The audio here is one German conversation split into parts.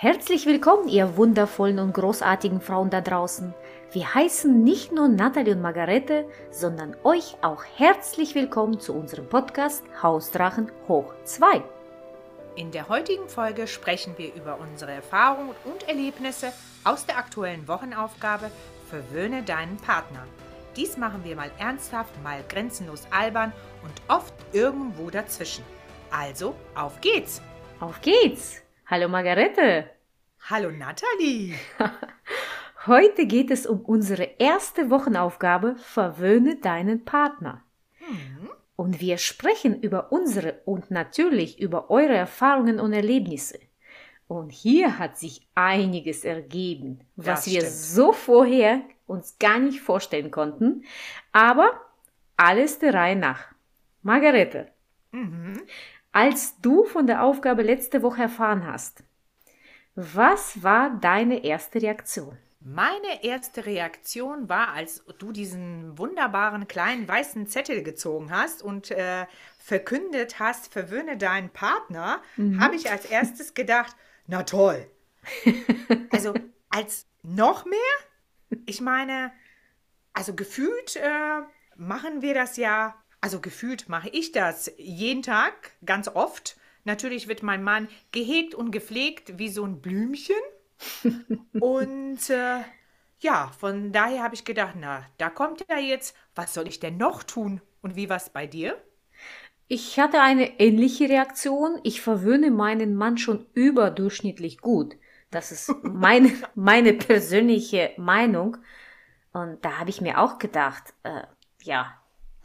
Herzlich willkommen, ihr wundervollen und großartigen Frauen da draußen. Wir heißen nicht nur Nathalie und Margarete, sondern euch auch herzlich willkommen zu unserem Podcast Hausdrachen hoch 2. In der heutigen Folge sprechen wir über unsere Erfahrungen und Erlebnisse aus der aktuellen Wochenaufgabe Verwöhne deinen Partner. Dies machen wir mal ernsthaft, mal grenzenlos albern und oft irgendwo dazwischen. Also, auf geht's! Auf geht's! Hallo Margarete. Hallo Nathalie. Heute geht es um unsere erste Wochenaufgabe Verwöhne deinen Partner. Mhm. Und wir sprechen über unsere und natürlich über eure Erfahrungen und Erlebnisse. Und hier hat sich einiges ergeben, was wir so vorher uns gar nicht vorstellen konnten. Aber alles der Reihe nach. Margarete, mhm. Als du von der Aufgabe letzte Woche erfahren hast, was war deine erste Reaktion? Meine erste Reaktion war, als du diesen wunderbaren kleinen weißen Zettel gezogen hast und äh, verkündet hast, verwöhne deinen Partner, mhm. habe ich als erstes gedacht, na toll. also als noch mehr? Ich meine, also gefühlt äh, machen wir das ja also gefühlt mache ich das jeden Tag, ganz oft. Natürlich wird mein Mann gehegt und gepflegt wie so ein Blümchen. und äh, ja, von daher habe ich gedacht, na, da kommt er jetzt. Was soll ich denn noch tun? Und wie war es bei dir? Ich hatte eine ähnliche Reaktion. Ich verwöhne meinen Mann schon überdurchschnittlich gut. Das ist meine, meine persönliche Meinung. Und da habe ich mir auch gedacht, äh, ja,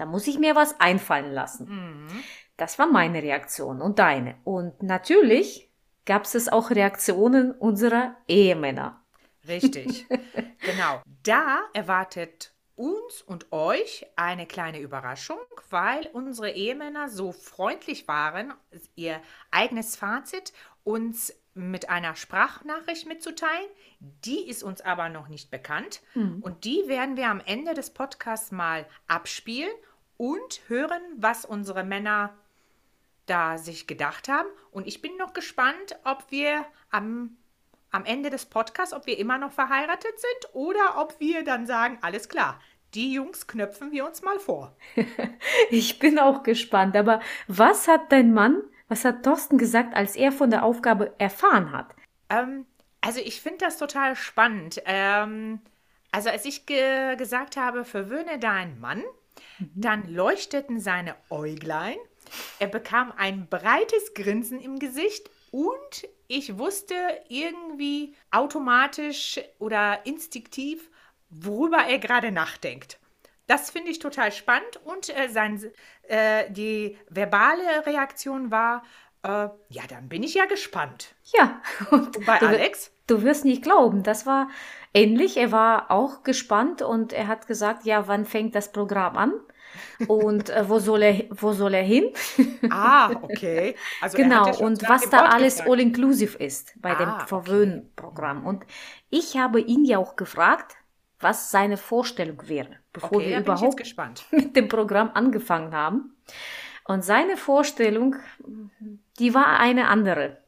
da muss ich mir was einfallen lassen. Mhm. Das war meine Reaktion und deine. Und natürlich gab es auch Reaktionen unserer Ehemänner. Richtig. genau. Da erwartet uns und euch eine kleine Überraschung, weil unsere Ehemänner so freundlich waren, ihr eigenes Fazit uns mit einer Sprachnachricht mitzuteilen. Die ist uns aber noch nicht bekannt. Mhm. Und die werden wir am Ende des Podcasts mal abspielen und hören, was unsere Männer da sich gedacht haben. Und ich bin noch gespannt, ob wir am, am Ende des Podcasts, ob wir immer noch verheiratet sind oder ob wir dann sagen, alles klar, die Jungs knöpfen wir uns mal vor. ich bin auch gespannt. Aber was hat dein Mann was hat Thorsten gesagt, als er von der Aufgabe erfahren hat? Ähm, also ich finde das total spannend. Ähm, also als ich ge gesagt habe, verwöhne deinen Mann. Dann leuchteten seine Äuglein. Er bekam ein breites Grinsen im Gesicht und ich wusste irgendwie automatisch oder instinktiv, worüber er gerade nachdenkt. Das finde ich total spannend und äh, sein, äh, die verbale Reaktion war, äh, ja, dann bin ich ja gespannt. Ja, und, bei du, Alex? Du wirst nicht glauben, das war ähnlich. Er war auch gespannt und er hat gesagt, ja, wann fängt das Programm an? und äh, wo soll er wo soll er hin? ah, okay. Also genau und was da alles all inclusive ist bei ah, dem Verwöhnprogramm okay. und ich habe ihn ja auch gefragt, was seine Vorstellung wäre, bevor okay, wir überhaupt mit dem Programm angefangen haben. Und seine Vorstellung, die war eine andere.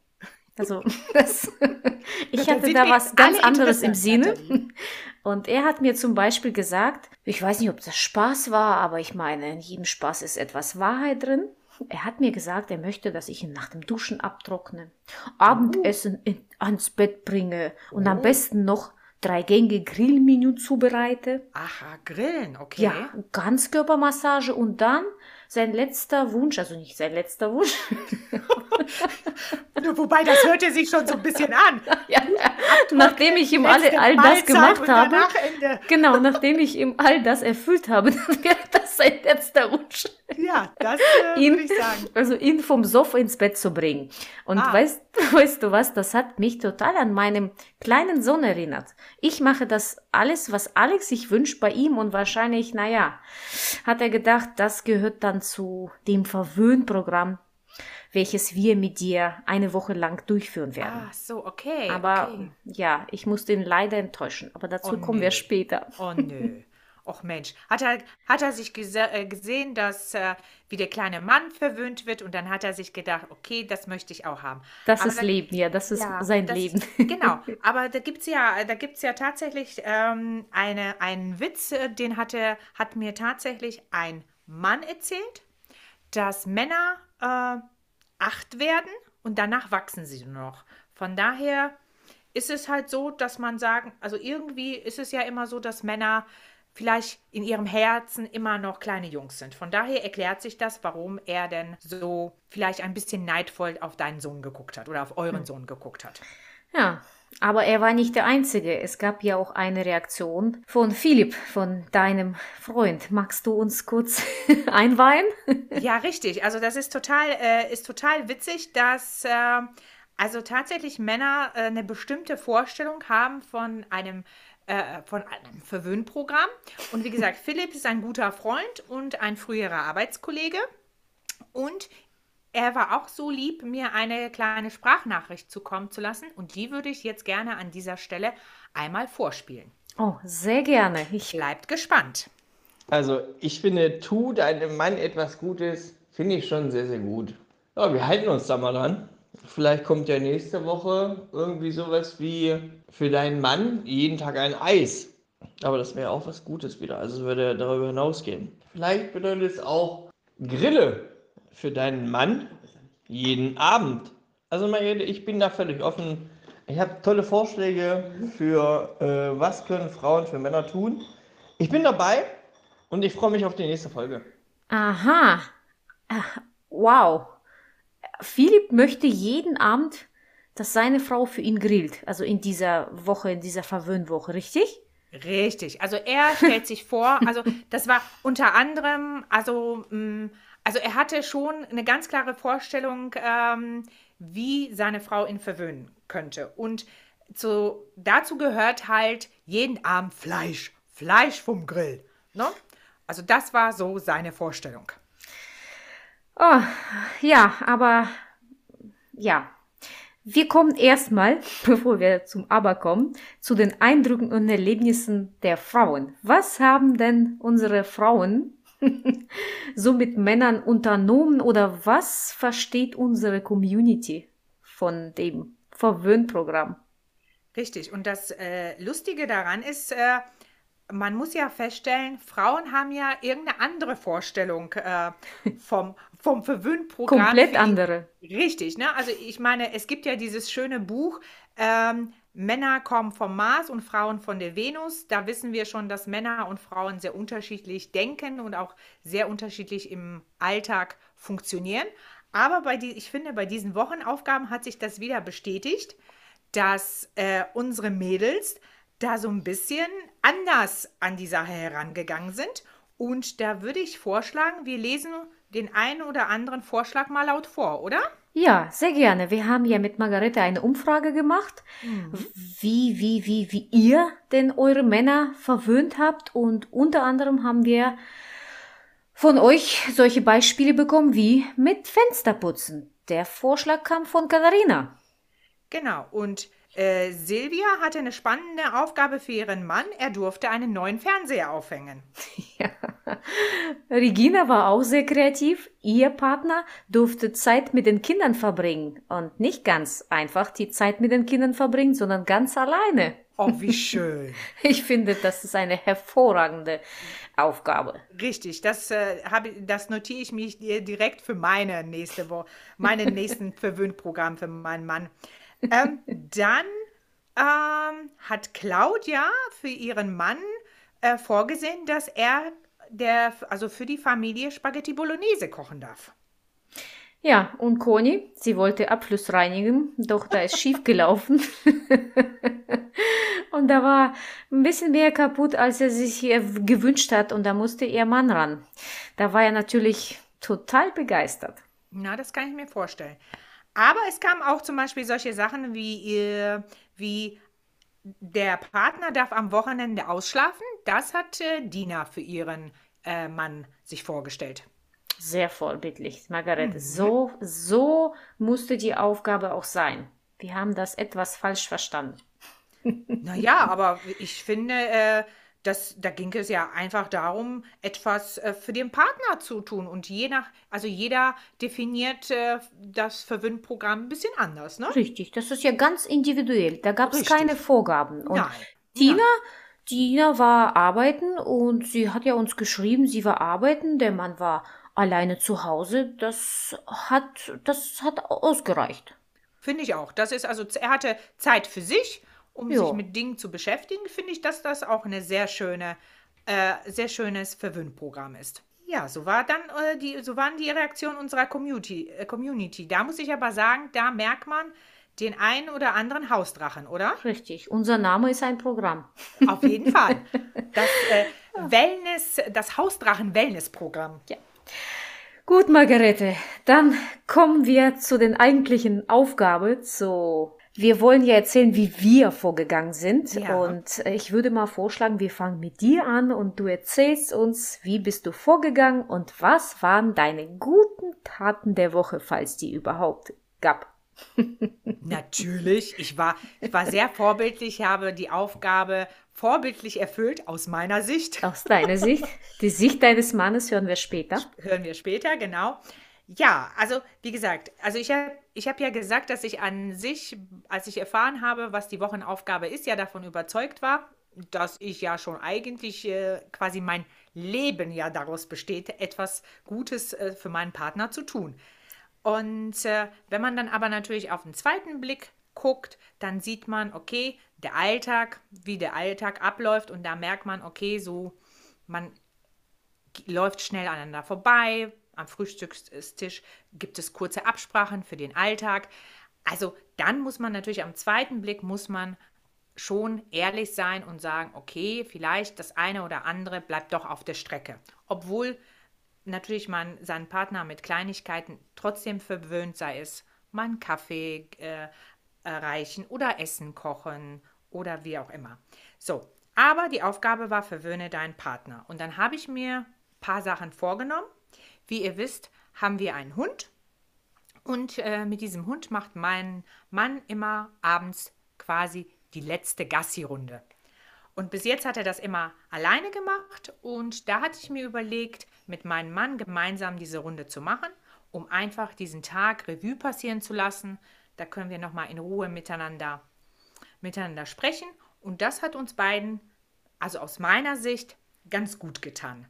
Also das, ich hatte da was ganz anderes im Sinne. Und er hat mir zum Beispiel gesagt, ich weiß nicht, ob das Spaß war, aber ich meine, in jedem Spaß ist etwas Wahrheit drin. Er hat mir gesagt, er möchte, dass ich ihn nach dem Duschen abtrockne, Abendessen in, ans Bett bringe und oh. am besten noch drei Gänge Grillmenü zubereite. Aha, Grillen, okay. Ja, Ganzkörpermassage und dann sein letzter Wunsch, also nicht sein letzter Wunsch. Wobei, das hörte sich schon so ein bisschen an. Ja, nachdem ich ihm alle, all das gemacht habe, genau, nachdem ich ihm all das erfüllt habe, dann wäre das sein letzter Wunsch. Ja, das äh, würde ich sagen. Also ihn vom Sofa ins Bett zu bringen. Und ah. weißt, weißt du was, das hat mich total an meinem kleinen Sohn erinnert. Ich mache das alles, was Alex sich wünscht bei ihm und wahrscheinlich, naja, hat er gedacht, das gehört dann zu dem Verwöhnprogramm, welches wir mit dir eine Woche lang durchführen werden. Ah, so, okay. Aber okay. ja, ich musste ihn leider enttäuschen. Aber dazu oh, kommen nö. wir später. Oh nö. Och Mensch, hat er, hat er sich gese äh, gesehen, dass äh, wie der kleine Mann verwöhnt wird und dann hat er sich gedacht, okay, das möchte ich auch haben. Das aber ist dann, Leben, ja, das ist ja, sein das, Leben. Genau, aber da gibt es ja, da gibt's ja tatsächlich ähm, eine, einen Witz, äh, den hatte, hat mir tatsächlich ein Mann erzählt, dass Männer äh, acht werden und danach wachsen sie noch. Von daher ist es halt so, dass man sagen, also irgendwie ist es ja immer so, dass Männer vielleicht in ihrem Herzen immer noch kleine Jungs sind. Von daher erklärt sich das, warum er denn so vielleicht ein bisschen neidvoll auf deinen Sohn geguckt hat oder auf euren hm. Sohn geguckt hat. Ja, aber er war nicht der Einzige. Es gab ja auch eine Reaktion von Philipp, von deinem Freund. Magst du uns kurz einweihen? ja, richtig. Also das ist total, äh, ist total witzig, dass äh, also tatsächlich Männer äh, eine bestimmte Vorstellung haben von einem äh, von einem Verwöhnprogramm. Und wie gesagt, Philipp ist ein guter Freund und ein früherer Arbeitskollege. Und er war auch so lieb, mir eine kleine Sprachnachricht zukommen zu lassen. Und die würde ich jetzt gerne an dieser Stelle einmal vorspielen. Oh, sehr gerne. Ich Bleibt gespannt. Also, ich finde, tu deinem Mann etwas Gutes, finde ich schon sehr, sehr gut. Ja, wir halten uns da mal dran. Vielleicht kommt ja nächste Woche irgendwie sowas wie für deinen Mann jeden Tag ein Eis. Aber das wäre auch was Gutes wieder. Also würde darüber hinausgehen. Vielleicht bedeutet es auch Grille für deinen Mann jeden Abend. Also Marielle, ich bin da völlig offen. Ich habe tolle Vorschläge für äh, was können Frauen für Männer tun. Ich bin dabei und ich freue mich auf die nächste Folge. Aha. Wow. Philipp möchte jeden Abend, dass seine Frau für ihn grillt. Also in dieser Woche, in dieser Verwöhnwoche, richtig? Richtig. Also er stellt sich vor, also das war unter anderem, also, mm, also er hatte schon eine ganz klare Vorstellung, ähm, wie seine Frau ihn verwöhnen könnte. Und zu, dazu gehört halt jeden Abend Fleisch. Fleisch vom Grill. Ne? Also das war so seine Vorstellung. Oh, ja, aber ja. Wir kommen erstmal, bevor wir zum Aber kommen, zu den Eindrücken und Erlebnissen der Frauen. Was haben denn unsere Frauen so mit Männern unternommen oder was versteht unsere Community von dem Verwöhnprogramm? Richtig. Und das äh, Lustige daran ist, äh, man muss ja feststellen, Frauen haben ja irgendeine andere Vorstellung äh, vom, vom Verwöhnprogramm. Komplett andere. Richtig, ne? Also ich meine, es gibt ja dieses schöne Buch, ähm, Männer kommen vom Mars und Frauen von der Venus. Da wissen wir schon, dass Männer und Frauen sehr unterschiedlich denken und auch sehr unterschiedlich im Alltag funktionieren. Aber bei die, ich finde, bei diesen Wochenaufgaben hat sich das wieder bestätigt, dass äh, unsere Mädels da so ein bisschen anders an die Sache herangegangen sind. Und da würde ich vorschlagen, wir lesen den einen oder anderen Vorschlag mal laut vor, oder? Ja, sehr gerne. Wir haben ja mit Margarete eine Umfrage gemacht, mhm. wie, wie, wie, wie ihr denn eure Männer verwöhnt habt. Und unter anderem haben wir von euch solche Beispiele bekommen wie mit Fensterputzen. Der Vorschlag kam von Katharina. Genau. Und äh, Silvia hatte eine spannende Aufgabe für ihren Mann. Er durfte einen neuen Fernseher aufhängen. Ja. Regina war auch sehr kreativ. Ihr Partner durfte Zeit mit den Kindern verbringen. Und nicht ganz einfach die Zeit mit den Kindern verbringen, sondern ganz alleine. Oh, wie schön. Ich finde, das ist eine hervorragende Aufgabe. Richtig, das, äh, hab, das notiere ich mich direkt für meine nächste Woche, meinen nächsten Verwöhnprogramm für meinen Mann ähm, dann ähm, hat Claudia für ihren Mann äh, vorgesehen, dass er der, also für die Familie Spaghetti Bolognese kochen darf. Ja, und Conny, sie wollte Abfluss reinigen, doch da ist schief gelaufen. und da war ein bisschen mehr kaputt, als er sich gewünscht hat, und da musste ihr Mann ran. Da war er natürlich total begeistert. Na, das kann ich mir vorstellen. Aber es kamen auch zum Beispiel solche Sachen wie, äh, wie der Partner darf am Wochenende ausschlafen. Das hat äh, Dina für ihren äh, Mann sich vorgestellt. Sehr vorbildlich, Margarete. Mhm. So, so musste die Aufgabe auch sein. Wir haben das etwas falsch verstanden. Naja, aber ich finde, äh, das, da ging es ja einfach darum, etwas äh, für den Partner zu tun. Und je nach, also jeder definiert äh, das Verwöhnprogramm ein bisschen anders, ne? Richtig, das ist ja ganz individuell. Da gab es keine Vorgaben. Und Nein. Tina, Tina war arbeiten und sie hat ja uns geschrieben, sie war arbeiten, der Mann war alleine zu Hause. Das hat, das hat ausgereicht. Finde ich auch. Das ist also, er hatte Zeit für sich um Ja. sich mit Dingen zu beschäftigen, finde ich, dass das auch eine sehr schöne, äh, sehr schönes Verwöhnprogramm ist. Ja, so war dann äh, die, so waren die Reaktionen unserer Community, äh, Community. Da muss ich aber sagen, da merkt man den einen oder anderen Hausdrachen, oder? Richtig, unser Name ist ein Programm. Auf jeden Fall. Das äh, Wellness, das Hausdrachen-Wellness-Programm. Gut, Margarete, dann kommen wir zu den eigentlichen Aufgaben. Zu wir wollen ja erzählen, wie wir vorgegangen sind. Ja. Und äh, ich würde mal vorschlagen, wir fangen mit dir an und du erzählst uns, wie bist du vorgegangen und was waren deine guten Taten der Woche, falls die überhaupt gab. Natürlich, ich war, ich war sehr vorbildlich, habe die Aufgabe vorbildlich erfüllt, aus meiner Sicht. Aus deiner Sicht, die Sicht deines Mannes hören wir später. Hören wir später, genau. Ja, also wie gesagt, also ich habe ich hab ja gesagt, dass ich an sich, als ich erfahren habe, was die Wochenaufgabe ist, ja davon überzeugt war, dass ich ja schon eigentlich äh, quasi mein Leben ja daraus besteht, etwas Gutes äh, für meinen Partner zu tun. Und äh, wenn man dann aber natürlich auf den zweiten Blick guckt, dann sieht man, okay, der Alltag, wie der Alltag abläuft und da merkt man, okay, so man läuft schnell aneinander vorbei. Am Frühstückstisch gibt es kurze Absprachen für den Alltag. Also dann muss man natürlich am zweiten Blick muss man schon ehrlich sein und sagen, okay, vielleicht das eine oder andere bleibt doch auf der Strecke. Obwohl natürlich man seinen Partner mit Kleinigkeiten trotzdem verwöhnt, sei es mal einen Kaffee äh, erreichen oder Essen kochen oder wie auch immer. So, aber die Aufgabe war, verwöhne deinen Partner. Und dann habe ich mir ein paar Sachen vorgenommen. Wie ihr wisst, haben wir einen Hund. Und äh, mit diesem Hund macht mein Mann immer abends quasi die letzte Gassi-Runde. Und bis jetzt hat er das immer alleine gemacht. Und da hatte ich mir überlegt, mit meinem Mann gemeinsam diese Runde zu machen, um einfach diesen Tag Revue passieren zu lassen. Da können wir nochmal in Ruhe miteinander, miteinander sprechen. Und das hat uns beiden, also aus meiner Sicht, ganz gut getan.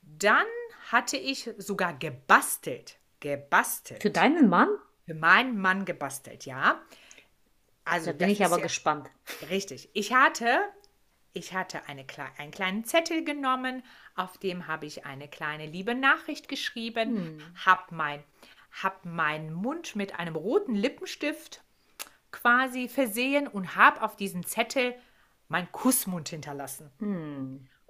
Dann hatte ich sogar gebastelt. Gebastelt. Für deinen Mann? Für meinen Mann gebastelt, ja. Also Da bin ich aber ja- gespannt. Richtig. Ich hatte, ich hatte eine, einen kleinen Zettel genommen, auf dem habe ich eine kleine liebe Nachricht geschrieben, habe mein, hab meinen Mund mit einem roten Lippenstift quasi versehen und habe auf diesen Zettel meinen Kussmund hinterlassen.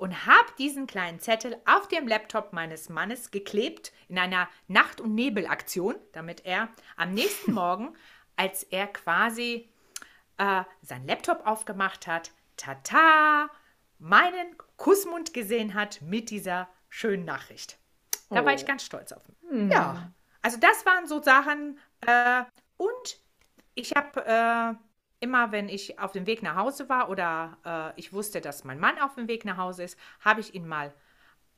Und habe diesen kleinen Zettel auf dem Laptop meines Mannes geklebt in einer Nacht- und Nebelaktion, damit er am nächsten Morgen, als er quasi äh, seinen Laptop aufgemacht hat, tata, meinen Kussmund gesehen hat mit dieser schönen Nachricht. Da war Oh. ich ganz stolz auf ihn. Ja, also das waren so Sachen. Äh, und ich habe äh, immer, wenn ich auf dem Weg nach Hause war oder äh, ich wusste, dass mein Mann auf dem Weg nach Hause ist, habe ich ihn mal,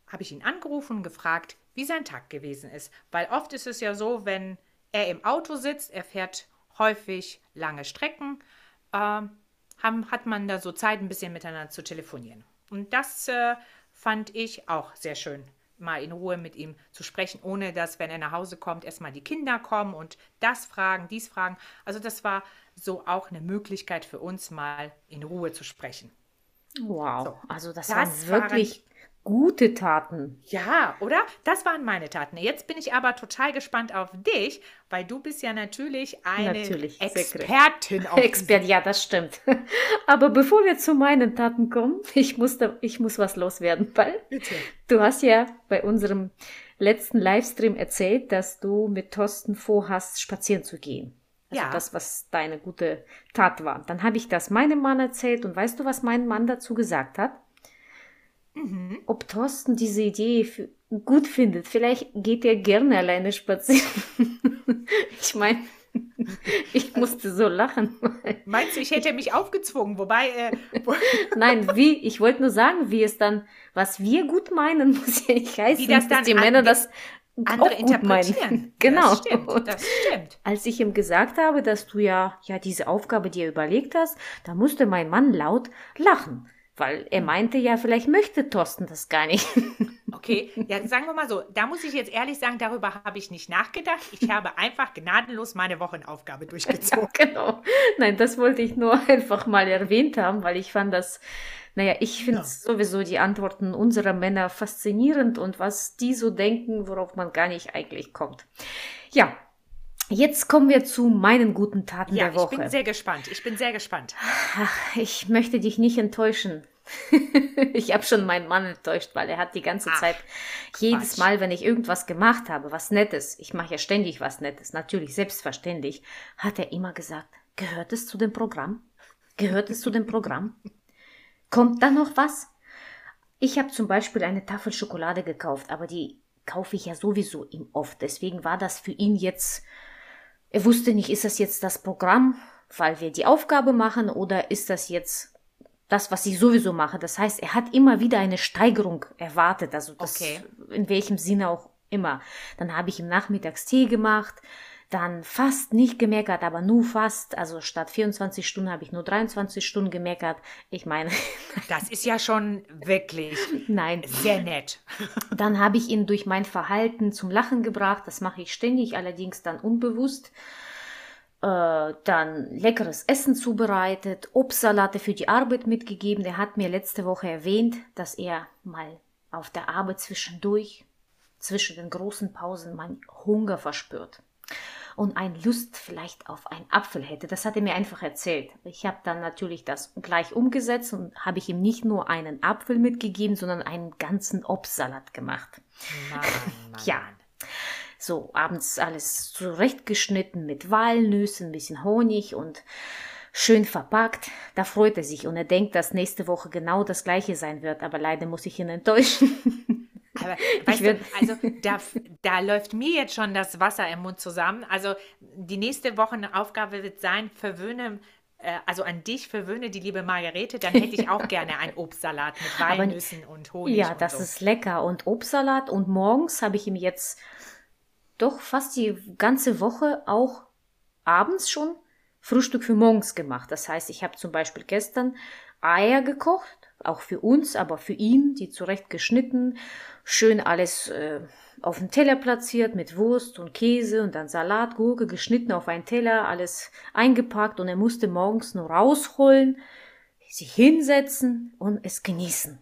habe ich ihn angerufen und gefragt, wie sein Tag gewesen ist. Weil oft ist es ja so, wenn er im Auto sitzt, er fährt häufig lange Strecken, ähm, haben, hat man da so Zeit, ein bisschen miteinander zu telefonieren. Und das äh, fand ich auch sehr schön, mal in Ruhe mit ihm zu sprechen, ohne dass, wenn er nach Hause kommt, erstmal die Kinder kommen und das fragen, dies fragen. Also das war so auch eine Möglichkeit für uns, mal in Ruhe zu sprechen. Wow, So, also das, das waren wirklich gute Taten. Ja, oder? Das waren meine Taten. Jetzt bin ich aber total gespannt auf dich, weil du bist ja natürlich eine Natürlich. Expertin auf Expert, ja, das stimmt. Aber bevor wir zu meinen Taten kommen, ich muss, da, ich muss was loswerden, weil Bitte. du hast ja bei unserem letzten Livestream erzählt, dass du mit Thorsten vorhast, spazieren zu gehen. Also Ja. das, was deine gute Tat war. Dann habe ich das meinem Mann erzählt und weißt du, was mein Mann dazu gesagt hat? Mhm. Ob Thorsten diese Idee gut findet. Vielleicht geht er gerne alleine spazieren. ich meine, Ich musste so lachen. Meinst du, ich hätte mich aufgezwungen? Wobei. Äh, wo Nein, wie? Ich wollte nur sagen, wie es dann, was wir gut meinen, muss ja nicht heißen, wie das dass die Männer das andere interpretieren. Genau. Das stimmt, das stimmt. Als ich ihm gesagt habe, dass du ja, ja diese Aufgabe dir überlegt hast, da musste mein Mann laut lachen. Weil er meinte ja, vielleicht möchte Thorsten das gar nicht. Okay, ja, sagen wir mal so, da muss ich jetzt ehrlich sagen, darüber habe ich nicht nachgedacht. Ich habe einfach gnadenlos meine Wochenaufgabe durchgezogen. Ja, genau. Nein, das wollte ich nur einfach mal erwähnt haben, weil ich fand das, naja, ich finde ja. sowieso die Antworten unserer Männer faszinierend und was die so denken, worauf man gar nicht eigentlich kommt. Ja, Jetzt kommen wir zu meinen guten Taten ja, der Woche. Ich bin sehr gespannt. Ich bin sehr gespannt. Ach, ich möchte dich nicht enttäuschen. ich habe schon meinen Mann enttäuscht, weil er hat die ganze Ach, Zeit, jedes Mal, wenn ich irgendwas gemacht habe, was Nettes, ich mache ja ständig was Nettes, natürlich selbstverständlich, hat er immer gesagt, gehört es zu dem Programm? Gehört es zu dem Programm? Kommt da noch was? Ich habe zum Beispiel eine Tafel Schokolade gekauft, aber die kaufe ich ja sowieso ihm oft. Deswegen war das für ihn jetzt er wusste nicht, ist das jetzt das Programm, weil wir die Aufgabe machen oder ist das jetzt das, was ich sowieso mache. Das heißt, er hat immer wieder eine Steigerung erwartet, also das, okay. in welchem Sinne auch immer. Dann habe ich ihm nachmittags Tee gemacht, dann fast nicht gemeckert, aber nur fast. Also statt 24 Stunden habe ich nur 23 Stunden gemeckert. Ich meine. Das ist ja schon wirklich Nein. sehr nett. Dann habe ich ihn durch mein Verhalten zum Lachen gebracht. Das mache ich ständig, allerdings dann unbewusst. Äh, dann leckeres Essen zubereitet, Obstsalate für die Arbeit mitgegeben. Er hat mir letzte Woche erwähnt, dass er mal auf der Arbeit zwischendurch, zwischen den großen Pausen, mal Hunger verspürt und ein Lust vielleicht auf einen Apfel hätte. Das hat er mir einfach erzählt. Ich habe dann natürlich das gleich umgesetzt und habe ich ihm nicht nur einen Apfel mitgegeben, sondern einen ganzen Obstsalat gemacht. Mann, Mann, ja. So, abends alles zurechtgeschnitten mit Walnüssen, ein bisschen Honig und schön verpackt. Da freut er sich und er denkt, dass nächste Woche genau das gleiche sein wird, aber leider muss ich ihn enttäuschen. Aber weißt du, also da, da läuft mir jetzt schon das Wasser im Mund zusammen. Also die nächste Woche eine Aufgabe wird sein, verwöhne äh, also an dich verwöhne die liebe Margarete, dann hätte ich auch gerne einen Obstsalat mit Walnüssen und Honig. Ja, und das so. ist lecker. Und Obstsalat und morgens habe ich ihm jetzt doch fast die ganze Woche auch abends schon Frühstück für morgens gemacht. Das heißt, ich habe zum Beispiel gestern Eier gekocht, auch für uns, aber für ihn, die zurecht geschnitten schön alles äh, auf den Teller platziert mit Wurst und Käse und dann Salat, Gurke geschnitten auf einen Teller, alles eingepackt und er musste morgens nur rausholen, sich hinsetzen und es genießen.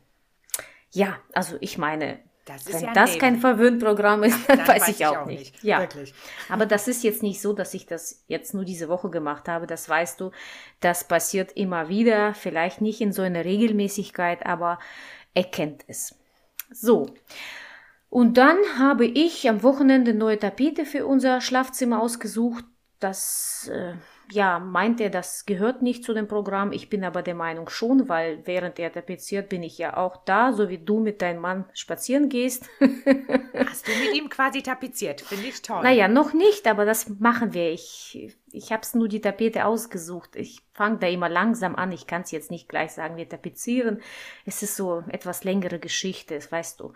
Ja, also ich meine, das Wenn ja das kein Verwöhnprogramm ist, Ach, dann, weiß, weiß ich auch, auch nicht. nicht. Ja. Wirklich. Aber das ist jetzt nicht so, dass ich das jetzt nur diese Woche gemacht habe. Das weißt du. Das passiert immer wieder. Vielleicht nicht in so einer Regelmäßigkeit, aber er kennt es. So. Und dann habe ich am Wochenende neue Tapete für unser Schlafzimmer ausgesucht. Das, äh, ja, meint er, das gehört nicht zu dem Programm. Ich bin aber der Meinung schon, weil während er tapeziert, bin ich ja auch da, so wie du mit deinem Mann spazieren gehst. Hast du mit ihm quasi tapeziert? Finde ich toll. Naja, noch nicht, aber das machen wir. Ich, ich habe es nur die Tapete ausgesucht. Ich fange da immer langsam an. Ich kann es jetzt nicht gleich sagen, wir tapezieren. Es ist so etwas längere Geschichte, das weißt du.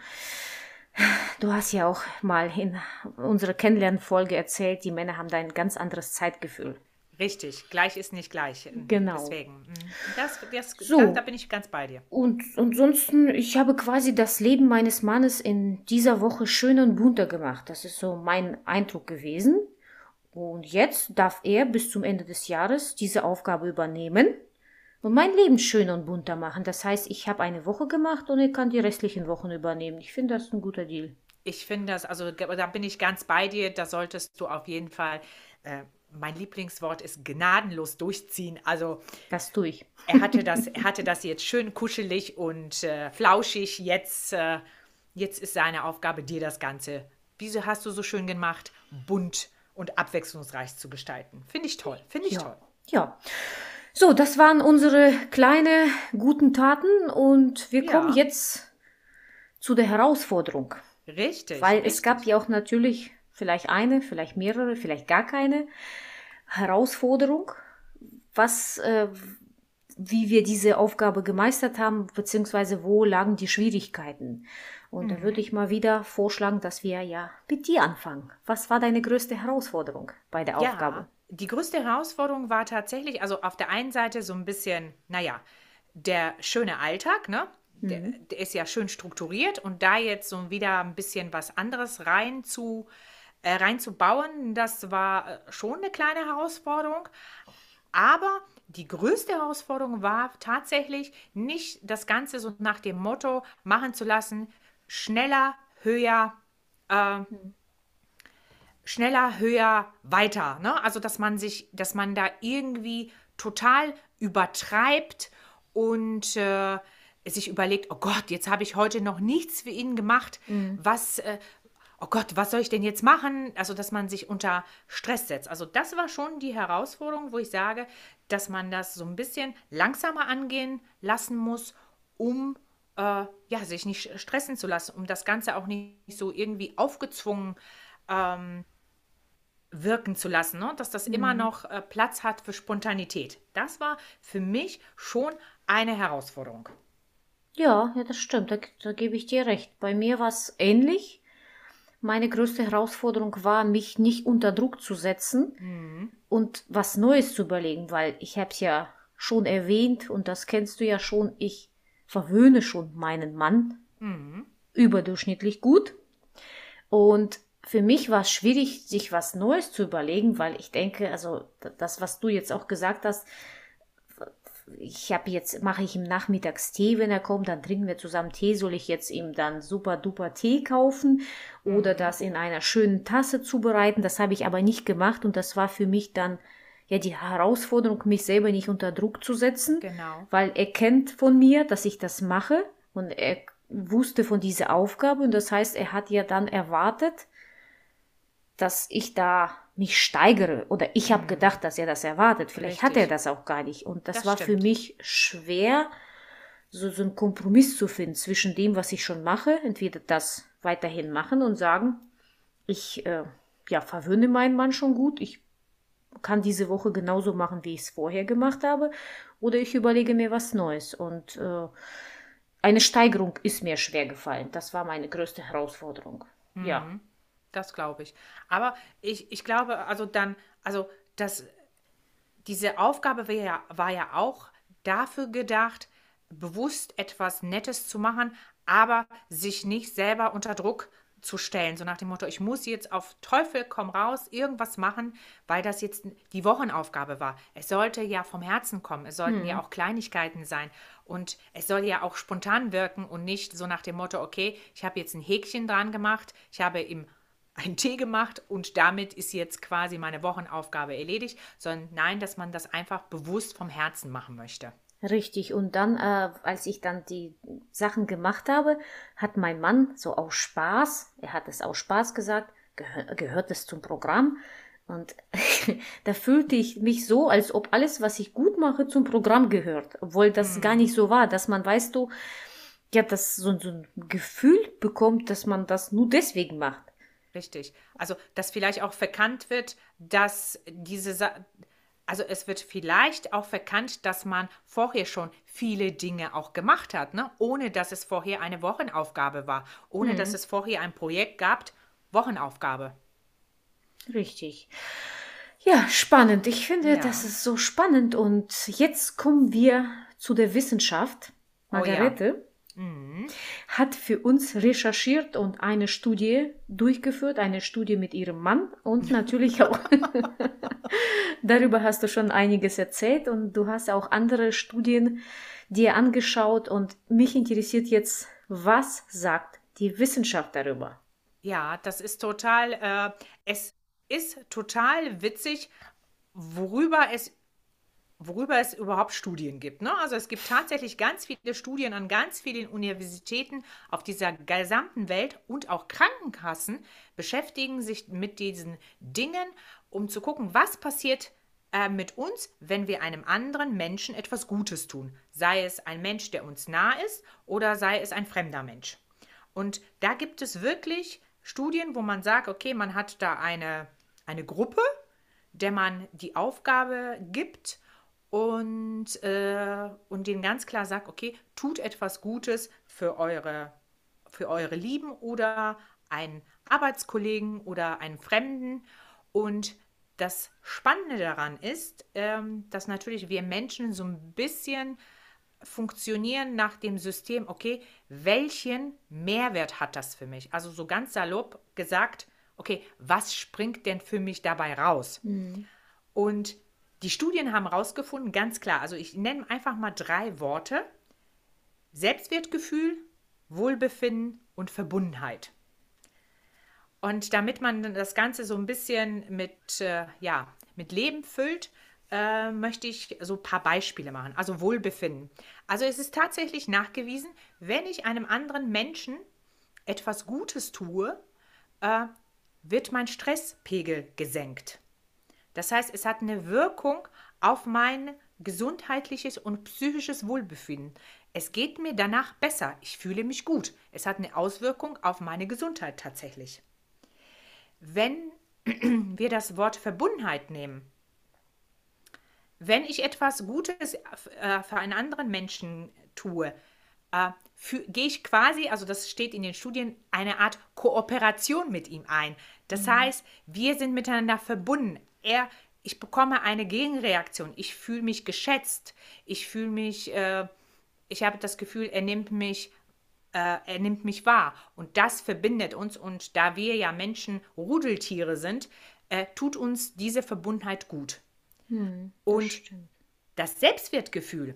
Du hast ja auch mal in unserer Kennenlernfolge erzählt, die Männer haben da ein ganz anderes Zeitgefühl. Richtig, gleich ist nicht gleich. Genau. Deswegen, mhm. das, das, so. da, da, bin ich ganz bei dir. Und ansonsten, ich habe quasi das Leben meines Mannes in dieser Woche schöner und bunter gemacht. Das ist so mein Eindruck gewesen. Und jetzt darf er bis zum Ende des Jahres diese Aufgabe übernehmen und mein Leben schöner und bunter machen. Das heißt, ich habe eine Woche gemacht und er kann die restlichen Wochen übernehmen. Ich finde das ein guter Deal. Ich finde das, also da bin ich ganz bei dir. Da solltest du auf jeden Fall äh, mein Lieblingswort ist gnadenlos durchziehen. Also das tue ich. er hatte das, er hatte das jetzt schön kuschelig und äh, flauschig. Jetzt, äh, jetzt ist seine Aufgabe, dir das Ganze, wie hast du so schön gemacht, bunt und abwechslungsreich zu gestalten. Finde ich toll. Finde ich ja. toll. Ja. So, das waren unsere kleine guten Taten und wir kommen ja. jetzt zu der Herausforderung. Richtig. Weil richtig. es gab ja auch natürlich vielleicht eine, vielleicht mehrere, vielleicht gar keine Herausforderung, was, äh, wie wir diese Aufgabe gemeistert haben, beziehungsweise wo lagen die Schwierigkeiten. Und mhm. da würde ich mal wieder vorschlagen, dass wir ja mit dir anfangen. Was war deine größte Herausforderung bei der ja, Aufgabe? Die größte Herausforderung war tatsächlich, also auf der einen Seite so ein bisschen, naja, der schöne Alltag, ne? Der, mhm. der, ist ja schön strukturiert und da jetzt so wieder ein bisschen was anderes rein zu, äh, reinzubauen, das war äh, schon eine kleine Herausforderung. Aber die größte Herausforderung war tatsächlich nicht das Ganze so nach dem Motto machen zu lassen, schneller, höher, äh, schneller, höher, weiter. Ne? Also dass man sich, dass man da irgendwie total übertreibt und äh, sich überlegt, oh Gott, jetzt habe ich heute noch nichts für ihn gemacht. Mhm. Was, äh, oh Gott, was soll ich denn jetzt machen? Also, dass man sich unter Stress setzt. Also, das war schon die Herausforderung, wo ich sage, dass man das so ein bisschen langsamer angehen lassen muss, um äh, ja, sich nicht stressen zu lassen, um das Ganze auch nicht so irgendwie aufgezwungen ähm, wirken zu lassen, ne? dass das mhm. immer noch äh, Platz hat für Spontanität. Das war für mich schon eine Herausforderung. Ja, ja, das stimmt, da, da gebe ich dir recht. Bei mir war es ähnlich. Meine größte Herausforderung war, mich nicht unter Druck zu setzen mhm. und was Neues zu überlegen, weil ich habe es ja schon erwähnt und das kennst du ja schon, ich verwöhne schon meinen Mann mhm. überdurchschnittlich gut. Und für mich war es schwierig, sich was Neues zu überlegen, weil ich denke, also das, was du jetzt auch gesagt hast, ich habe jetzt, mache ich ihm nachmittags Tee, wenn er kommt, dann trinken wir zusammen Tee. Soll ich jetzt ihm dann super duper Tee kaufen oder mhm. das in einer schönen Tasse zubereiten? Das habe ich aber nicht gemacht und das war für mich dann ja die Herausforderung, mich selber nicht unter Druck zu setzen. Genau. Weil er kennt von mir, dass ich das mache und er wusste von dieser Aufgabe und das heißt, er hat ja dann erwartet, dass ich da mich steigere oder ich habe mhm. gedacht, dass er das erwartet. Vielleicht Richtig. hat er das auch gar nicht und das, das war stimmt. für mich schwer, so, so einen Kompromiss zu finden zwischen dem, was ich schon mache, entweder das weiterhin machen und sagen, ich äh, ja verwöhne meinen Mann schon gut, ich kann diese Woche genauso machen, wie ich es vorher gemacht habe, oder ich überlege mir was Neues. Und äh, eine Steigerung ist mir schwer gefallen. Das war meine größte Herausforderung. Mhm. Ja. Das glaube ich. Aber ich, ich glaube, also dann, also das, diese Aufgabe war ja, war ja auch dafür gedacht, bewusst etwas Nettes zu machen, aber sich nicht selber unter Druck zu stellen, so nach dem Motto, ich muss jetzt auf Teufel komm raus irgendwas machen, weil das jetzt die Wochenaufgabe war. Es sollte ja vom Herzen kommen, es sollten hm. ja auch Kleinigkeiten sein und es soll ja auch spontan wirken und nicht so nach dem Motto, okay, ich habe jetzt ein Häkchen dran gemacht, ich habe im einen Tee gemacht und damit ist jetzt quasi meine Wochenaufgabe erledigt, sondern nein, dass man das einfach bewusst vom Herzen machen möchte. Richtig. Und dann, äh, als ich dann die Sachen gemacht habe, hat mein Mann so aus Spaß, er hat es aus Spaß gesagt, gehör, gehört es zum Programm. Und da fühlte ich mich so, als ob alles, was ich gut mache, zum Programm gehört. Obwohl das mhm. gar nicht so war, dass man, weißt du, ja, das so, so ein Gefühl bekommt, dass man das nur deswegen macht. Richtig. Also, dass vielleicht auch verkannt wird, dass diese, Sa also es wird vielleicht auch verkannt, dass man vorher schon viele Dinge auch gemacht hat, ne? ohne dass es vorher eine Wochenaufgabe war, ohne mhm. dass es vorher ein Projekt gab, Wochenaufgabe. Richtig. Ja, spannend. Ich finde, ja. das ist so spannend. Und jetzt kommen wir zu der Wissenschaft. Margarete oh ja. Mhm. hat für uns recherchiert und eine Studie durchgeführt, eine Studie mit ihrem Mann und natürlich auch Darüber hast du schon einiges erzählt und du hast auch andere Studien dir angeschaut und mich interessiert jetzt, was sagt die Wissenschaft darüber? Ja, das ist total, äh, es ist total witzig, worüber es worüber es überhaupt Studien gibt. Ne? Also es gibt tatsächlich ganz viele Studien an ganz vielen Universitäten auf dieser gesamten Welt und auch Krankenkassen beschäftigen sich mit diesen Dingen, um zu gucken, was passiert äh, mit uns, wenn wir einem anderen Menschen etwas Gutes tun. Sei es ein Mensch, der uns nah ist oder sei es ein fremder Mensch. Und da gibt es wirklich Studien, wo man sagt, okay, man hat da eine, eine Gruppe, der man die Aufgabe gibt und, äh, und denen ganz klar sagt, okay, tut etwas Gutes für eure, für eure Lieben oder einen Arbeitskollegen oder einen Fremden. Und das Spannende daran ist, ähm, dass natürlich wir Menschen so ein bisschen funktionieren nach dem System, okay, welchen Mehrwert hat das für mich? Also so ganz salopp gesagt, okay, was springt denn für mich dabei raus? Mhm. Und die Studien haben herausgefunden, ganz klar, also ich nenne einfach mal drei Worte. Selbstwertgefühl, Wohlbefinden und Verbundenheit. Und damit man das Ganze so ein bisschen mit, äh, ja, mit Leben füllt, äh, möchte ich so ein paar Beispiele machen. Also Wohlbefinden. Also es ist tatsächlich nachgewiesen, wenn ich einem anderen Menschen etwas Gutes tue, äh, wird mein Stresspegel gesenkt. Das heißt, es hat eine Wirkung auf mein gesundheitliches und psychisches Wohlbefinden. Es geht mir danach besser. Ich fühle mich gut. Es hat eine Auswirkung auf meine Gesundheit tatsächlich. Wenn wir das Wort Verbundenheit nehmen, wenn ich etwas Gutes äh, für einen anderen Menschen tue, äh, gehe ich quasi, also das steht in den Studien, eine Art Kooperation mit ihm ein. Das mhm. heißt, wir sind miteinander verbunden. Er, ich bekomme eine Gegenreaktion. Ich fühle mich geschätzt. Ich fühle mich, äh, ich habe das Gefühl, er nimmt mich äh, er nimmt mich wahr. Und das verbindet uns. Und da wir ja Menschen Rudeltiere sind, äh, tut uns diese Verbundenheit gut. Hm, das und stimmt. das Selbstwertgefühl,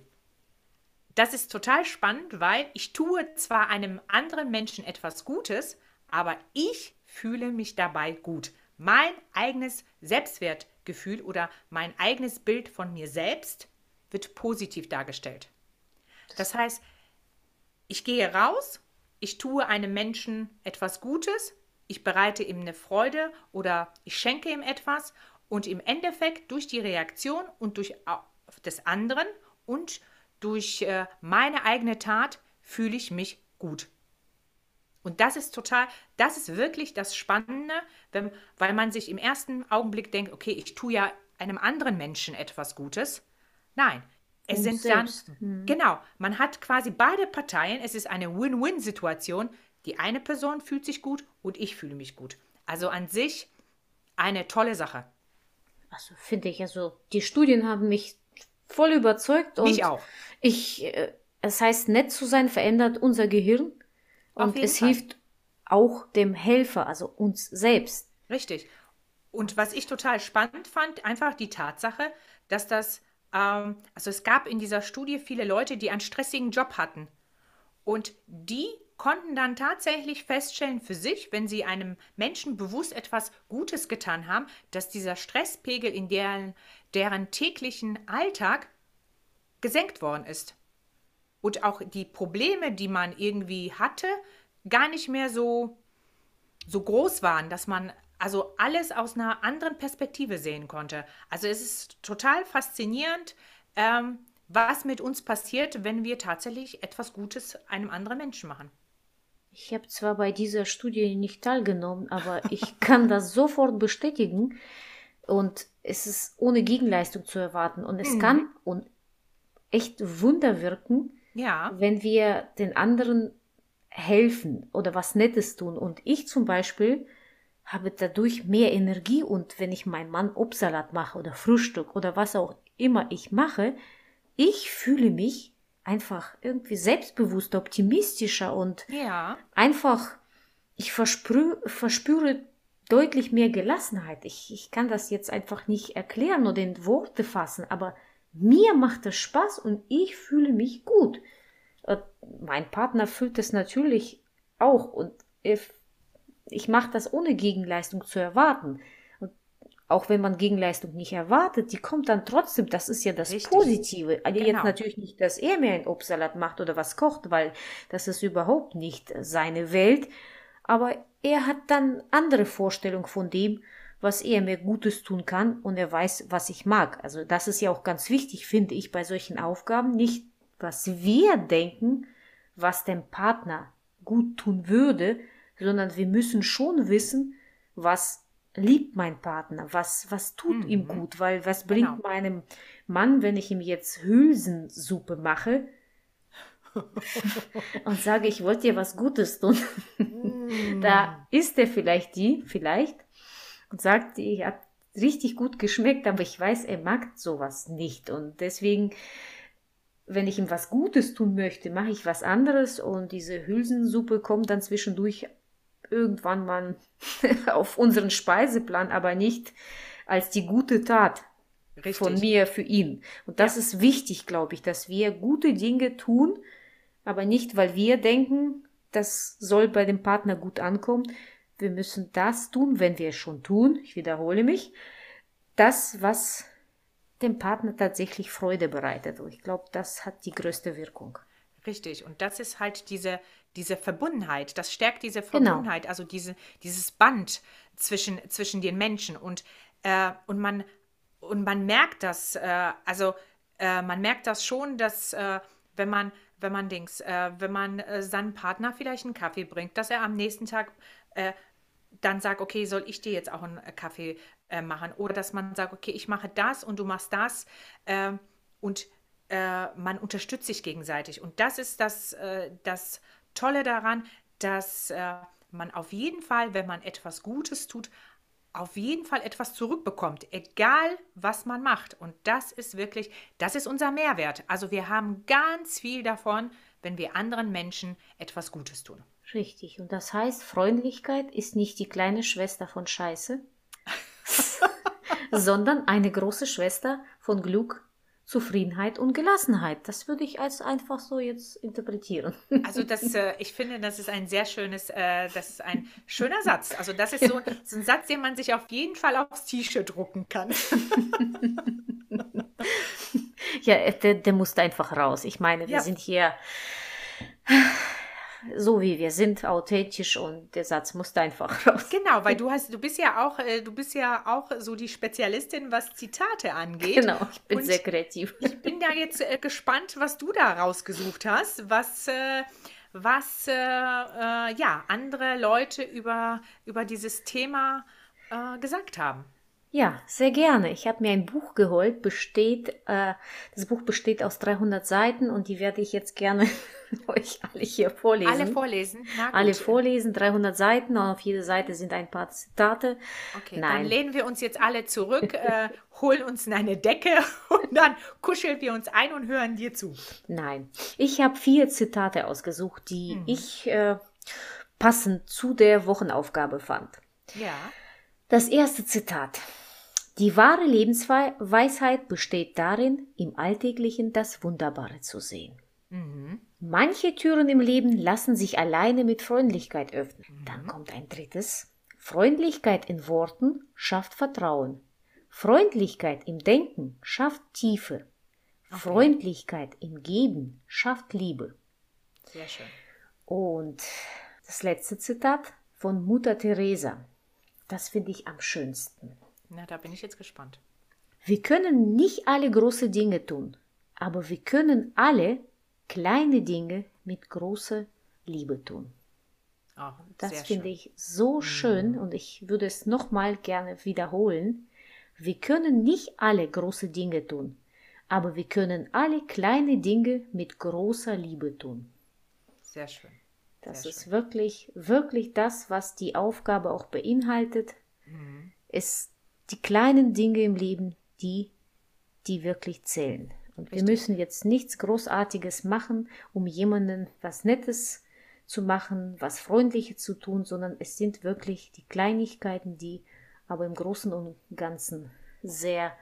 das ist total spannend, weil ich tue zwar einem anderen Menschen etwas Gutes, aber ich fühle mich dabei gut. Mein eigenes Selbstwertgefühl oder mein eigenes Bild von mir selbst wird positiv dargestellt. Das heißt, ich gehe raus, ich tue einem Menschen etwas Gutes, ich bereite ihm eine Freude oder ich schenke ihm etwas und im Endeffekt durch die Reaktion und durch des anderen und durch äh, meine eigene Tat fühle ich mich gut. Und das ist total, das ist wirklich das Spannende, wenn, weil man sich im ersten Augenblick denkt, okay, ich tue ja einem anderen Menschen etwas Gutes. Nein, es und sind selbst. dann, hm. genau, man hat quasi beide Parteien, es ist eine Win-Win-Situation. Die eine Person fühlt sich gut und ich fühle mich gut. Also an sich eine tolle Sache. Also finde ich, also die Studien haben mich voll überzeugt. Und mich auch. Ich, äh, es heißt, nett zu sein verändert unser Gehirn und es Fall. hilft auch dem Helfer, also uns selbst. Richtig. Und was ich total spannend fand, einfach die Tatsache, dass das ähm, also es gab in dieser Studie viele Leute, die einen stressigen Job hatten. Und die konnten dann tatsächlich feststellen für sich, wenn sie einem Menschen bewusst etwas Gutes getan haben, dass dieser Stresspegel in deren, deren täglichen Alltag gesenkt worden ist. Und auch die Probleme, die man irgendwie hatte, gar nicht mehr so, so groß waren, dass man also alles aus einer anderen Perspektive sehen konnte. Also es ist total faszinierend, ähm, was mit uns passiert, wenn wir tatsächlich etwas Gutes einem anderen Menschen machen. Ich habe zwar bei dieser Studie nicht teilgenommen, aber ich kann das sofort bestätigen. Und es ist ohne Gegenleistung zu erwarten. Und es mhm. kann und echt Wunder wirken, ja. wenn wir den anderen helfen oder was Nettes tun. Und ich zum Beispiel habe dadurch mehr Energie und wenn ich meinem Mann Obstsalat mache oder Frühstück oder was auch immer ich mache, ich fühle mich einfach irgendwie selbstbewusster, optimistischer und ja. einfach, ich verspüre, verspüre deutlich mehr Gelassenheit. Ich, ich kann das jetzt einfach nicht erklären oder in Worte fassen, aber mir macht das Spaß und ich fühle mich gut. Und mein Partner fühlt es natürlich auch und ich mache das ohne Gegenleistung zu erwarten. Und auch wenn man Gegenleistung nicht erwartet, die kommt dann trotzdem. Das ist ja das Richtig. Positive. Also genau. Jetzt natürlich nicht, dass er mir einen Obstsalat macht oder was kocht, weil das ist überhaupt nicht seine Welt. Aber er hat dann andere Vorstellungen von dem, was er mir Gutes tun kann und er weiß, was ich mag. Also das ist ja auch ganz wichtig, finde ich, bei solchen Aufgaben. Nicht, was wir denken, was dem Partner gut tun würde, sondern wir müssen schon wissen, was liebt mein Partner? Was, was tut mhm. ihm gut? Weil was bringt genau. meinem Mann, wenn ich ihm jetzt Hülsensuppe mache und sage, ich wollte dir was Gutes tun? Mm. da isst er vielleicht die, vielleicht, und sagt, ich hat richtig gut geschmeckt, aber ich weiß, er mag sowas nicht. Und deswegen, wenn ich ihm was Gutes tun möchte, mache ich was anderes und diese Hülsensuppe kommt dann zwischendurch irgendwann mal auf unseren Speiseplan, aber nicht als die gute Tat Richtig. von mir für ihn. Und das ja. ist wichtig, glaube ich, dass wir gute Dinge tun, aber nicht, weil wir denken, das soll bei dem Partner gut ankommen, wir müssen das tun, wenn wir es schon tun, ich wiederhole mich, das, was dem Partner tatsächlich Freude bereitet. Und ich glaube, das hat die größte Wirkung. Richtig. Und das ist halt diese, diese Verbundenheit. Das stärkt diese genau. Verbundenheit, genau. also diese, dieses Band zwischen, zwischen den Menschen. Und, äh, und, man, und man merkt das, äh, also äh, man merkt das schon, dass äh, wenn man, wenn man Dings, äh, wenn man äh, seinem Partner vielleicht einen Kaffee bringt, dass er am nächsten Tag dann sagt, okay, soll ich dir jetzt auch einen äh, Kaffee äh, machen? Oder dass man sagt, okay, ich mache das und du machst das äh, und äh, man unterstützt sich gegenseitig. Und das ist das, äh, das Tolle daran, dass äh, man auf jeden Fall, wenn man etwas Gutes tut, auf jeden Fall etwas zurückbekommt, egal was man macht. Und das ist wirklich, das ist unser Mehrwert. Also wir haben ganz viel davon, wenn wir anderen Menschen etwas Gutes tun. Richtig. Und das heißt, Freundlichkeit ist nicht die kleine Schwester von Scheiße, sondern eine große Schwester von Glück, Zufriedenheit und Gelassenheit. Das würde ich als einfach so jetzt interpretieren. Also das, äh, ich finde, das ist ein sehr schönes, äh, das ist ein schöner Satz. Also das ist so, so ein Satz, den man sich auf jeden Fall aufs T-Shirt drucken kann. ja, der, der musste einfach raus. Ich meine, wir ja. sind hier so wie wir sind, authentisch und der Satz musste einfach raus. Genau, weil du hast, du bist ja auch, äh, du bist ja auch so die Spezialistin, was Zitate angeht. Genau, ich bin und sehr kreativ. Ich bin ja jetzt äh, gespannt, was du da rausgesucht hast, was, äh, was äh, äh ja andere Leute über, über dieses Thema äh, gesagt haben. Ja, sehr gerne. Ich habe mir ein Buch geholt, besteht, äh, das Buch besteht aus 300 Seiten und die werde ich jetzt gerne euch alle hier vorlesen. Alle vorlesen? Alle vorlesen, 300 Seiten und auf jeder Seite sind ein paar Zitate. Okay, Nein. dann lehnen wir uns jetzt alle zurück, äh, holen uns eine Decke und dann kuscheln wir uns ein und hören dir zu. Nein, ich habe vier Zitate ausgesucht, die hm. ich äh, passend zu der Wochenaufgabe fand. Ja. Das erste Zitat. Die wahre Lebensweisheit besteht darin, im Alltäglichen das Wunderbare zu sehen. Mhm. Manche Türen im Leben lassen sich alleine mit Freundlichkeit öffnen. Mhm. Dann kommt ein drittes. Freundlichkeit in Worten schafft Vertrauen. Freundlichkeit im Denken schafft Tiefe. Okay. Freundlichkeit im Geben schafft Liebe. Sehr schön. Und das letzte Zitat von Mutter Teresa. Das finde ich am schönsten. Na, da bin ich jetzt gespannt. Wir können nicht alle große Dinge tun, aber wir können alle kleine Dinge mit großer Liebe tun. Oh, das finde ich so mhm. schön und ich würde es nochmal gerne wiederholen. Wir können nicht alle große Dinge tun, aber wir können alle kleine Dinge mit großer Liebe tun. Sehr schön. Sehr das schön. ist wirklich, wirklich das, was die Aufgabe auch beinhaltet. Mhm. Es die kleinen Dinge im Leben, die, die wirklich zählen. Und Richtig. wir müssen jetzt nichts Großartiges machen, um jemanden was Nettes zu machen, was Freundliches zu tun, sondern es sind wirklich die Kleinigkeiten, die aber im Großen und Ganzen sehr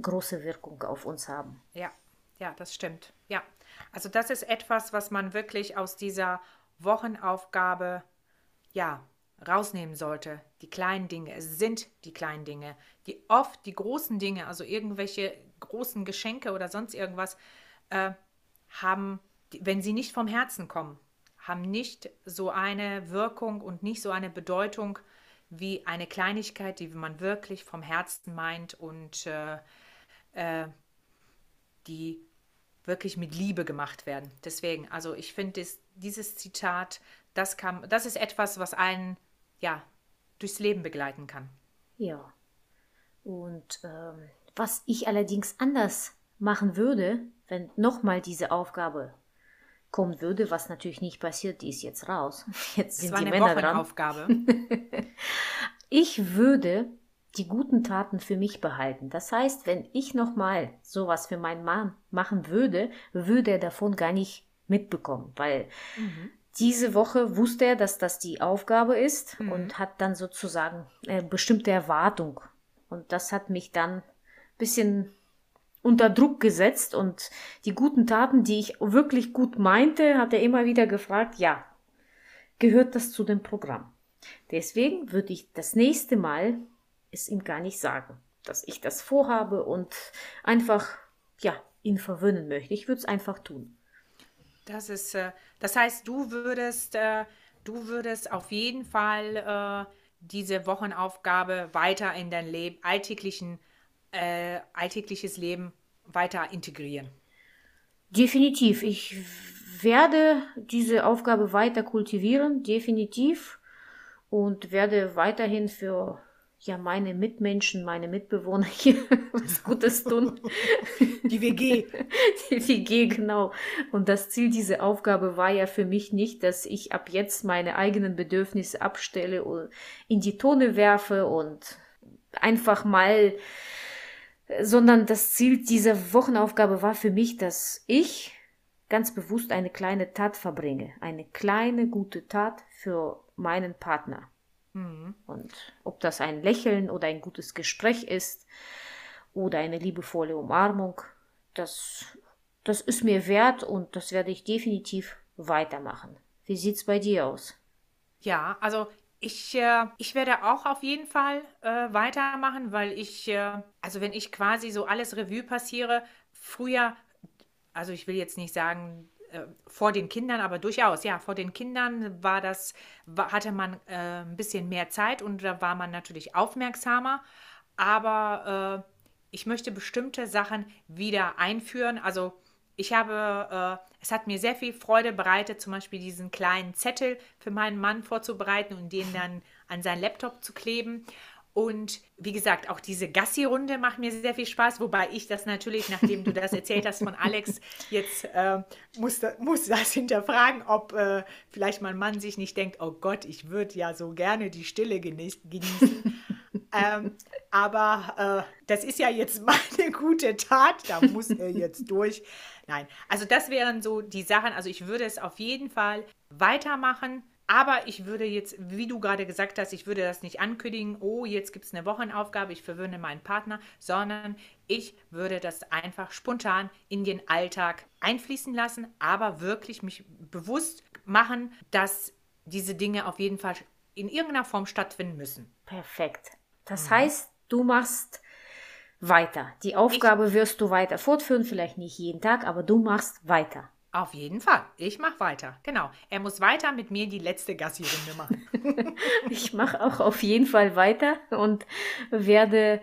große Wirkung auf uns haben. Ja, ja, das stimmt. Ja, also das ist etwas, was man wirklich aus dieser Wochenaufgabe, ja, rausnehmen sollte. Die kleinen Dinge, es sind die kleinen Dinge, die oft die großen Dinge, also irgendwelche großen Geschenke oder sonst irgendwas, äh, haben, wenn sie nicht vom Herzen kommen, haben nicht so eine Wirkung und nicht so eine Bedeutung wie eine Kleinigkeit, die man wirklich vom Herzen meint und äh, äh, die wirklich mit Liebe gemacht werden. Deswegen, also ich finde dieses Zitat, das, kann, das ist etwas, was einen ja, durchs Leben begleiten kann. Ja. Und ähm, was ich allerdings anders machen würde, wenn nochmal diese Aufgabe kommen würde, was natürlich nicht passiert, die ist jetzt raus. Jetzt sind die Männer dran. Aufgabe. ich würde die guten Taten für mich behalten. Das heißt, wenn ich nochmal sowas für meinen Mann machen würde, würde er davon gar nicht mitbekommen, weil mhm. diese Woche wusste er, dass das die Aufgabe ist mhm. und hat dann sozusagen eine bestimmte Erwartung. Und das hat mich dann ein bisschen unter Druck gesetzt und die guten Taten, die ich wirklich gut meinte, hat er immer wieder gefragt, ja, gehört das zu dem Programm. Deswegen würde ich das nächste Mal es ihm gar nicht sagen, dass ich das vorhabe und einfach, ja, ihn verwöhnen möchte. Ich würde es einfach tun. Das ist, äh, das heißt, du würdest, äh, du würdest auf jeden Fall äh, diese Wochenaufgabe weiter in dein Leben, alltäglichen, alltägliches Leben weiter integrieren. Definitiv. Ich werde diese Aufgabe weiter kultivieren, definitiv. Und werde weiterhin für ja meine Mitmenschen, meine Mitbewohner hier was Gutes tun. Die WG. Die WG, genau. Und das Ziel dieser Aufgabe war ja für mich nicht, dass ich ab jetzt meine eigenen Bedürfnisse abstelle und in die Tonne werfe und einfach mal, sondern das Ziel dieser Wochenaufgabe war für mich, dass ich ganz bewusst eine kleine Tat verbringe. Eine kleine gute Tat für meinen Partner. Mhm. Und ob das ein Lächeln oder ein gutes Gespräch ist oder eine liebevolle Umarmung, das, das ist mir wert und das werde ich definitiv weitermachen. Wie sieht es bei dir aus? Ja, also ich, äh, ich werde auch auf jeden Fall äh, weitermachen, weil ich, äh, also wenn ich quasi so alles Revue passiere, früher, also ich will jetzt nicht sagen, äh, vor den Kindern, aber durchaus, ja, vor den Kindern war das, war, hatte man äh, ein bisschen mehr Zeit und da war man natürlich aufmerksamer. Aber äh, ich möchte bestimmte Sachen wieder einführen. Also ich habe, äh, es hat mir sehr viel Freude bereitet, zum Beispiel diesen kleinen Zettel für meinen Mann vorzubereiten und den dann an seinen Laptop zu kleben. Und wie gesagt, auch diese Gassi-Runde macht mir sehr viel Spaß, wobei ich das natürlich, nachdem du das erzählt hast von Alex, jetzt äh, muss, muss das hinterfragen, ob äh, vielleicht mein Mann sich nicht denkt, oh Gott, ich würde ja so gerne die Stille genießen. ähm, aber äh, das ist ja jetzt meine gute Tat, da muss er jetzt durch. Nein, also das wären so die Sachen, also ich würde es auf jeden Fall weitermachen aber ich würde jetzt, wie du gerade gesagt hast, ich würde das nicht ankündigen, oh, jetzt gibt es eine Wochenaufgabe, ich verwöhne meinen Partner, sondern ich würde das einfach spontan in den Alltag einfließen lassen, aber wirklich mich bewusst machen, dass diese Dinge auf jeden Fall in irgendeiner Form stattfinden müssen. Perfekt. Das mhm. heißt, du machst weiter. Die Aufgabe ich, wirst du weiter fortführen, vielleicht nicht jeden Tag, aber du machst weiter. Auf jeden Fall. Ich mache weiter. Genau. Er muss weiter mit mir die letzte Gassi-Runde machen. ich mache auch auf jeden Fall weiter und werde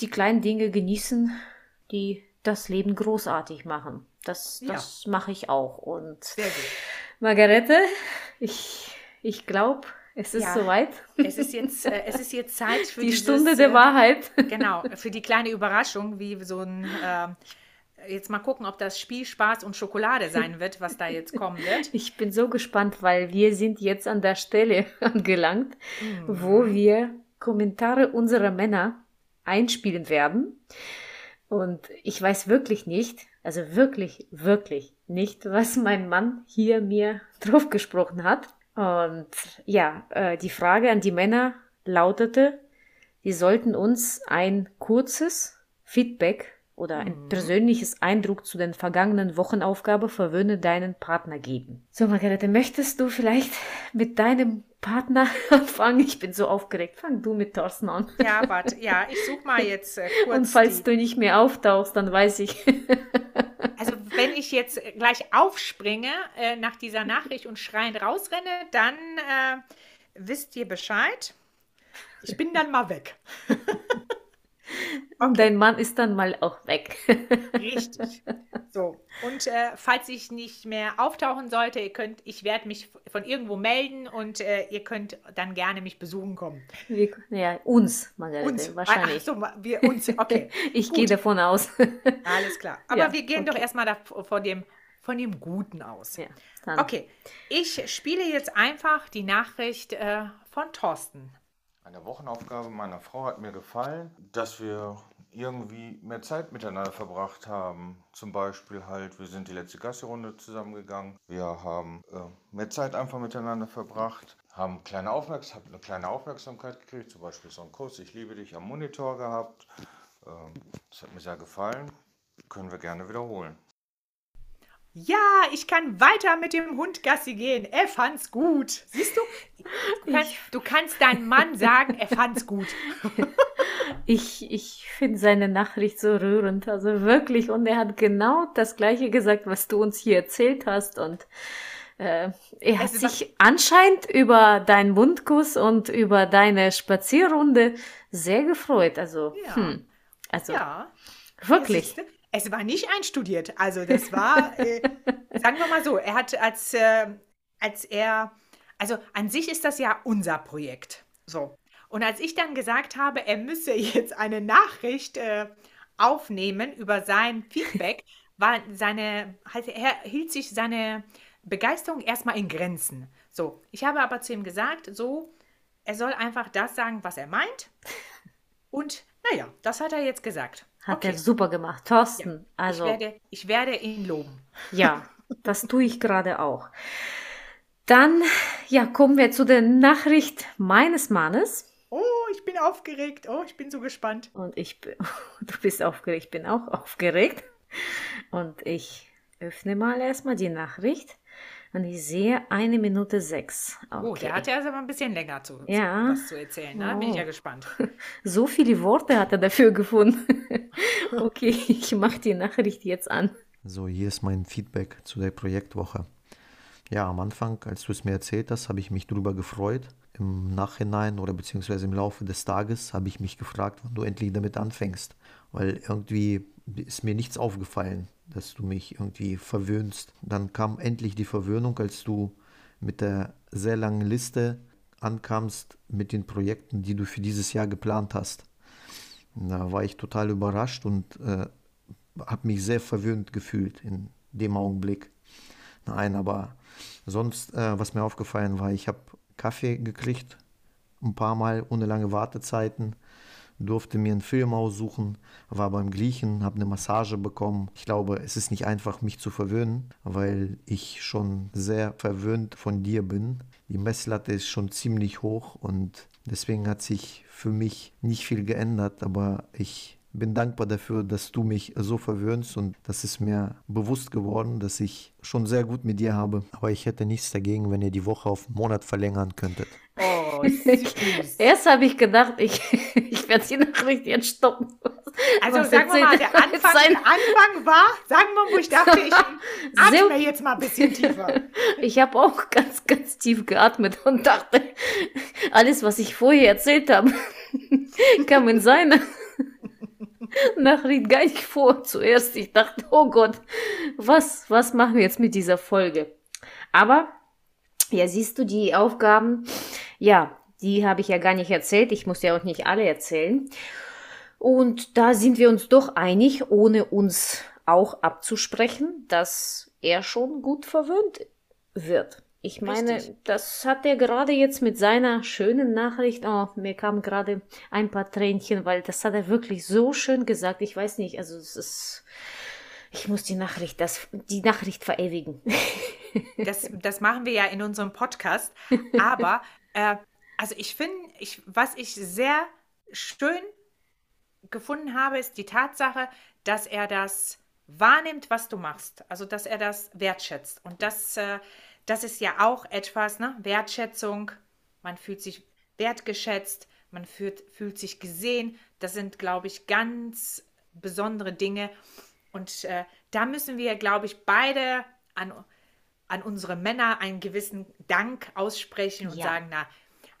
die kleinen Dinge genießen, die das Leben großartig machen. Das, das ja. mache ich auch. Und Sehr gut. Margarete, ich, ich glaube, es ist ja, soweit. Es ist jetzt, äh, es ist jetzt Zeit für die dieses, Stunde der Wahrheit. Genau, für die kleine Überraschung, wie so ein äh, jetzt mal gucken, ob das Spiel Spaß und Schokolade sein wird, was da jetzt kommen wird. Ich bin so gespannt, weil wir sind jetzt an der Stelle angelangt, mhm. wo wir Kommentare unserer Männer einspielen werden. Und ich weiß wirklich nicht, also wirklich, wirklich nicht, was mein Mann hier mir drauf gesprochen hat. Und ja, äh, die Frage an die Männer lautete, die sollten uns ein kurzes Feedback oder ein mhm. persönliches Eindruck zu den vergangenen Wochenaufgabe verwöhne deinen Partner geben. So, Margarete, möchtest du vielleicht mit deinem Partner anfangen? Ich bin so aufgeregt. Fang du mit Thorsten an. Ja, warte. Ja, ich suche mal jetzt äh, kurz. Und falls du nicht mehr auftauchst, dann weiß ich. also, wenn ich jetzt gleich aufspringe äh, nach dieser Nachricht und schreiend rausrenne, dann äh, wisst ihr Bescheid. Ich bin dann mal weg. Und dein Mann ist dann mal auch weg. Richtig. So. Und äh, falls ich nicht mehr auftauchen sollte, ihr könnt, ich werde mich von irgendwo melden und äh, ihr könnt dann gerne mich besuchen kommen. Wir, ja, uns, Margarete, uns. wahrscheinlich. Ach so, wir uns, okay. ich gehe davon aus. Alles klar. Aber ja, wir gehen okay. doch erstmal von dem, von dem Guten aus. Ja, okay, ich spiele jetzt einfach die Nachricht äh, von Thorsten. Eine Wochenaufgabe meiner Frau hat mir gefallen, dass wir irgendwie mehr Zeit miteinander verbracht haben. Zum Beispiel halt, wir sind die letzte Gassi-Runde zusammengegangen. Wir haben äh, mehr Zeit einfach miteinander verbracht, haben kleine Aufmerks hab eine kleine Aufmerksamkeit gekriegt, zum Beispiel so einen Kurs Ich liebe dich am Monitor gehabt. Ähm, das hat mir sehr gefallen. Können wir gerne wiederholen. Ja, ich kann weiter mit dem Hund Gassi gehen. Er fand's gut. Siehst du? Du kannst, du kannst deinem Mann sagen, er fand's gut. Ich, ich finde seine Nachricht so rührend, also wirklich. Und er hat genau das Gleiche gesagt, was du uns hier erzählt hast. Und äh, er hat sich anscheinend über deinen Mundkuss und über deine Spazierrunde sehr gefreut. Also, ja. hm, also ja. wirklich. Es war nicht einstudiert. Also das war, äh, sagen wir mal so, er hat als, äh, als er, also an sich ist das ja unser Projekt. So. Und als ich dann gesagt habe, er müsse jetzt eine Nachricht äh, aufnehmen über sein Feedback, war seine, er hielt sich seine Begeisterung erstmal in Grenzen. So, ich habe aber zu ihm gesagt, so, er soll einfach das sagen, was er meint. Und naja, das hat er jetzt gesagt. Hat okay. er super gemacht. Thorsten, ja, also. Ich werde, ich werde ihn loben. Ja, das tue ich gerade auch. Dann, ja, kommen wir zu der Nachricht meines Mannes. Oh, ich bin aufgeregt. Oh, ich bin so gespannt. Und ich bin, du bist aufgeregt, ich bin auch aufgeregt. Und ich öffne mal erstmal die Nachricht. Und ich sehe eine Minute sechs. Okay. Oh, der hat ja also mal ein bisschen länger zu, ja. was zu erzählen. Ne? Oh. Bin ich ja gespannt. So viele Worte hat er dafür gefunden. okay, ich mache die Nachricht jetzt an. So, hier ist mein Feedback zu der Projektwoche. Ja, am Anfang, als du es mir erzählt hast, habe ich mich darüber gefreut im Nachhinein oder beziehungsweise im Laufe des Tages habe ich mich gefragt, wann du endlich damit anfängst. Weil irgendwie ist mir nichts aufgefallen, dass du mich irgendwie verwöhnst. Dann kam endlich die Verwöhnung, als du mit der sehr langen Liste ankamst mit den Projekten, die du für dieses Jahr geplant hast. Da war ich total überrascht und äh, habe mich sehr verwöhnt gefühlt in dem Augenblick. Nein, aber sonst, äh, was mir aufgefallen war, ich habe Kaffee gekriegt, ein paar Mal ohne lange Wartezeiten, durfte mir einen Film aussuchen, war beim Griechen, habe eine Massage bekommen. Ich glaube, es ist nicht einfach, mich zu verwöhnen, weil ich schon sehr verwöhnt von dir bin. Die Messlatte ist schon ziemlich hoch und deswegen hat sich für mich nicht viel geändert, aber ich bin dankbar dafür, dass du mich so verwöhnst und das ist mir bewusst geworden, dass ich schon sehr gut mit dir habe. Aber ich hätte nichts dagegen, wenn ihr die Woche auf einen Monat verlängern könntet. Oh, süß. Erst habe ich gedacht, ich, ich werde die Nachricht jetzt stoppen. Also Was sagen wir mal, der Anfang, der Anfang war, sagen wir mal, wo ich dachte, ich atme jetzt mal ein bisschen tiefer. Ich habe auch ganz, ganz tief geatmet und dachte, alles, was ich vorher erzählt habe, kam in seine Nachricht gar nicht vor zuerst. Ich dachte, oh Gott, was, was machen wir jetzt mit dieser Folge? Aber, ja, siehst du, die Aufgaben, ja, die habe ich ja gar nicht erzählt. Ich muss ja auch nicht alle erzählen. Und da sind wir uns doch einig, ohne uns auch abzusprechen, dass er schon gut verwöhnt wird. Ich meine, Richtig. das hat er gerade jetzt mit seiner schönen Nachricht. Oh, mir kamen gerade ein paar Tränchen, weil das hat er wirklich so schön gesagt. Ich weiß nicht, also es ist. Ich muss die Nachricht, das, die Nachricht verewigen. Das, das machen wir ja in unserem Podcast. Aber äh, also ich finde, ich, was ich sehr schön gefunden habe, ist die Tatsache, dass er das wahrnimmt, was du machst. Also dass er das wertschätzt. Und das äh, das ist ja auch etwas, ne? Wertschätzung, man fühlt sich wertgeschätzt, man fühlt, fühlt sich gesehen. Das sind, glaube ich, ganz besondere Dinge. Und äh, da müssen wir, glaube ich, beide an, an unsere Männer einen gewissen Dank aussprechen und ja. sagen, na,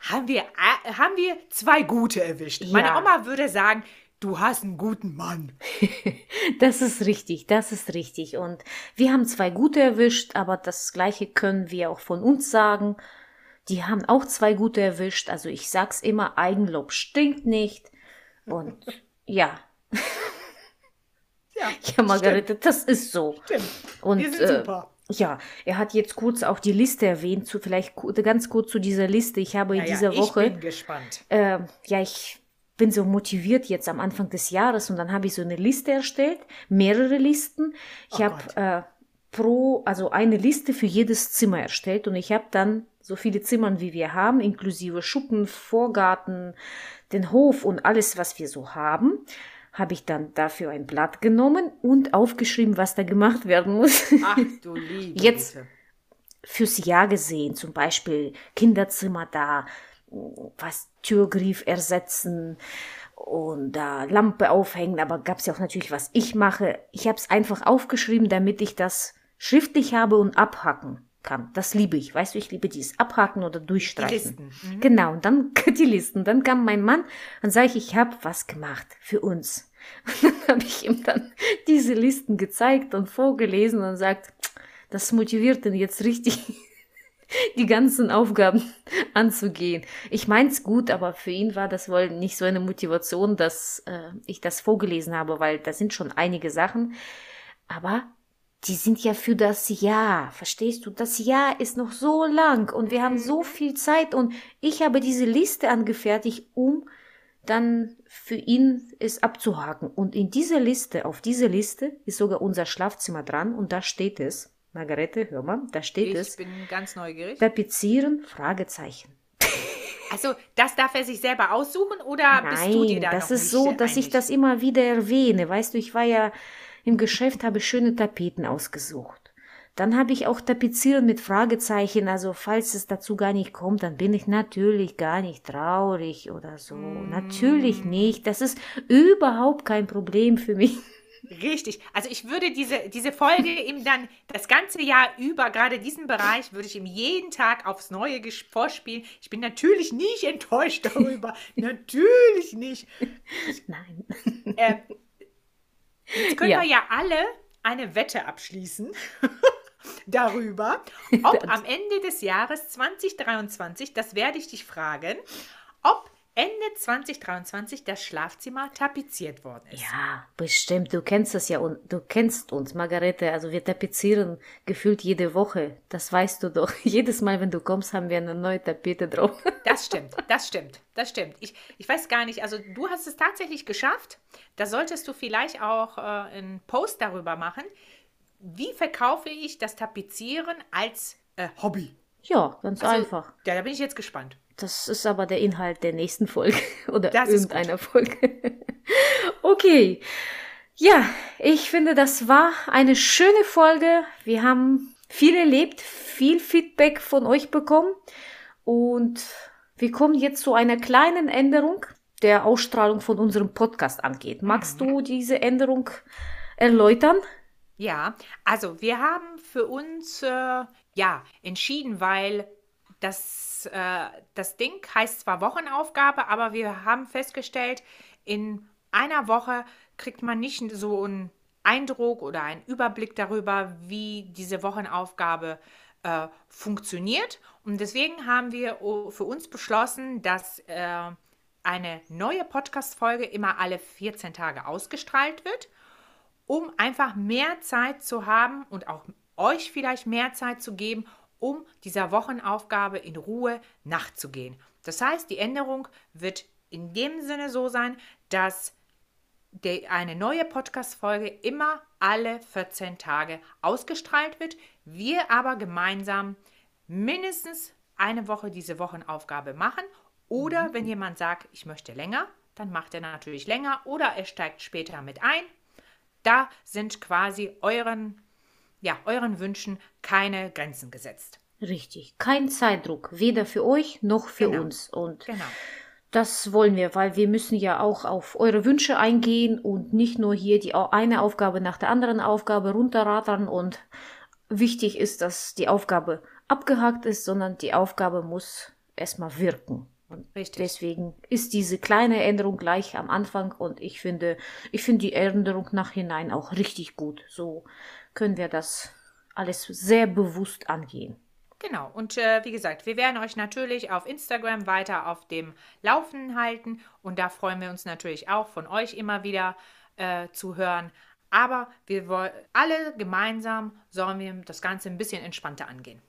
haben wir, äh, haben wir zwei gute erwischt. Ja. Meine Oma würde sagen, Du hast einen guten Mann. das ist richtig, das ist richtig. Und wir haben zwei gute erwischt, aber das gleiche können wir auch von uns sagen. Die haben auch zwei gute erwischt. Also ich sag's immer, Eigenlob stinkt nicht. Und ja. Ja, ja Margarete, stimmt. das ist so. Stimmt. Und, wir sind äh, super. Ja, er hat jetzt kurz auch die Liste erwähnt, zu, vielleicht ganz kurz zu dieser Liste. Ich habe in ja, dieser Woche. Ich bin gespannt. Äh, ja, ich bin so motiviert jetzt am Anfang des Jahres und dann habe ich so eine Liste erstellt, mehrere Listen. Ich oh habe äh, pro, also eine Liste für jedes Zimmer erstellt und ich habe dann so viele Zimmern, wie wir haben, inklusive Schuppen, Vorgarten, den Hof und alles, was wir so haben, habe ich dann dafür ein Blatt genommen und aufgeschrieben, was da gemacht werden muss. Ach du liebe Jetzt fürs Jahr gesehen, zum Beispiel Kinderzimmer da, was Türgriff ersetzen und da Lampe aufhängen, aber gab es ja auch natürlich, was ich mache. Ich habe es einfach aufgeschrieben, damit ich das schriftlich habe und abhacken kann. Das liebe ich. Weißt du, ich liebe dieses Abhaken oder Durchstreichen. Die Listen. Mhm. Genau, und dann die Listen. Dann kam mein Mann und sage ich, ich habe was gemacht für uns. Und dann habe ich ihm dann diese Listen gezeigt und vorgelesen und sagt, das motiviert ihn jetzt richtig, die ganzen Aufgaben anzugehen. Ich mein's gut, aber für ihn war das wohl nicht so eine Motivation, dass äh, ich das vorgelesen habe, weil da sind schon einige Sachen. Aber die sind ja für das Jahr, verstehst du? Das Jahr ist noch so lang und wir haben so viel Zeit und ich habe diese Liste angefertigt, um dann für ihn es abzuhaken. Und in dieser Liste, auf dieser Liste ist sogar unser Schlafzimmer dran und da steht es, Margarete, hör mal, da steht ich es. Ich bin ganz neugierig. Tapezieren, Fragezeichen. Also, das darf er sich selber aussuchen oder Nein, bist du dir da das ist so, dass ich das immer wieder erwähne. Weißt du, ich war ja im Geschäft, habe schöne Tapeten ausgesucht. Dann habe ich auch Tapezieren mit Fragezeichen, also falls es dazu gar nicht kommt, dann bin ich natürlich gar nicht traurig oder so. Mm. Natürlich nicht. Das ist überhaupt kein Problem für mich. Richtig. Also ich würde diese, diese Folge ihm dann das ganze Jahr über, gerade diesen Bereich, würde ich ihm jeden Tag aufs Neue vorspielen. Ich bin natürlich nicht enttäuscht darüber. natürlich nicht. Nein. Äh, jetzt können ja. wir ja alle eine Wette abschließen darüber, ob am Ende des Jahres 2023, das werde ich dich fragen, ob Ende 2023 das Schlafzimmer tapeziert worden ist. Ja, bestimmt. Du kennst das ja und du kennst uns, Margarete. Also wir tapezieren gefühlt jede Woche. Das weißt du doch. Jedes Mal, wenn du kommst, haben wir eine neue Tapete drauf. Das stimmt, das stimmt, das stimmt. Ich, ich weiß gar nicht, also du hast es tatsächlich geschafft. Da solltest du vielleicht auch äh, einen Post darüber machen. Wie verkaufe ich das Tapezieren als äh, Hobby? Ja, ganz also, einfach. Ja, da bin ich jetzt gespannt. Das ist aber der Inhalt der nächsten Folge oder das irgendeiner Folge. okay. Ja, ich finde, das war eine schöne Folge. Wir haben viel erlebt, viel Feedback von euch bekommen und wir kommen jetzt zu einer kleinen Änderung der Ausstrahlung von unserem Podcast angeht. Magst mhm. du diese Änderung erläutern? Ja, also wir haben für uns äh, ja entschieden, weil das, äh, das Ding heißt zwar Wochenaufgabe, aber wir haben festgestellt, in einer Woche kriegt man nicht so einen Eindruck oder einen Überblick darüber, wie diese Wochenaufgabe äh, funktioniert. Und deswegen haben wir für uns beschlossen, dass äh, eine neue Podcast-Folge immer alle 14 Tage ausgestrahlt wird um einfach mehr Zeit zu haben und auch euch vielleicht mehr Zeit zu geben, um dieser Wochenaufgabe in Ruhe nachzugehen. Das heißt, die Änderung wird in dem Sinne so sein, dass der, eine neue Podcast-Folge immer alle 14 Tage ausgestrahlt wird. Wir aber gemeinsam mindestens eine Woche diese Wochenaufgabe machen. Oder mhm. wenn jemand sagt, ich möchte länger, dann macht er natürlich länger oder er steigt später mit ein. Da sind quasi euren, ja, euren Wünschen keine Grenzen gesetzt. Richtig, kein Zeitdruck, weder für euch noch für genau. uns. Und genau. das wollen wir, weil wir müssen ja auch auf eure Wünsche eingehen und nicht nur hier die eine Aufgabe nach der anderen Aufgabe runterradern und wichtig ist, dass die Aufgabe abgehakt ist, sondern die Aufgabe muss erstmal wirken. Und Richtig. deswegen ist diese kleine Änderung gleich am Anfang und ich finde, ich finde die Änderung nachhinein auch richtig gut. So können wir das alles sehr bewusst angehen. Genau, und äh, wie gesagt, wir werden euch natürlich auf Instagram weiter auf dem Laufenden halten und da freuen wir uns natürlich auch von euch immer wieder äh, zu hören. Aber wir wollen alle gemeinsam sollen wir das Ganze ein bisschen entspannter angehen.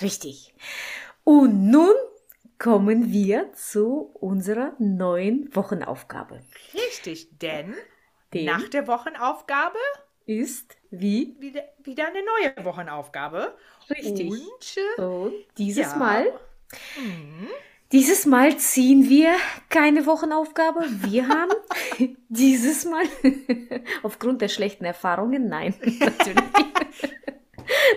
Richtig. Und nun kommen wir zu unserer neuen Wochenaufgabe. Richtig, denn, denn nach der Wochenaufgabe ist wie? Wieder, wieder eine neue Wochenaufgabe. Richtig. Und, äh, Und dieses ja. Mal. Mhm. Dieses Mal ziehen wir keine Wochenaufgabe. Wir haben dieses Mal aufgrund der schlechten Erfahrungen, nein, natürlich.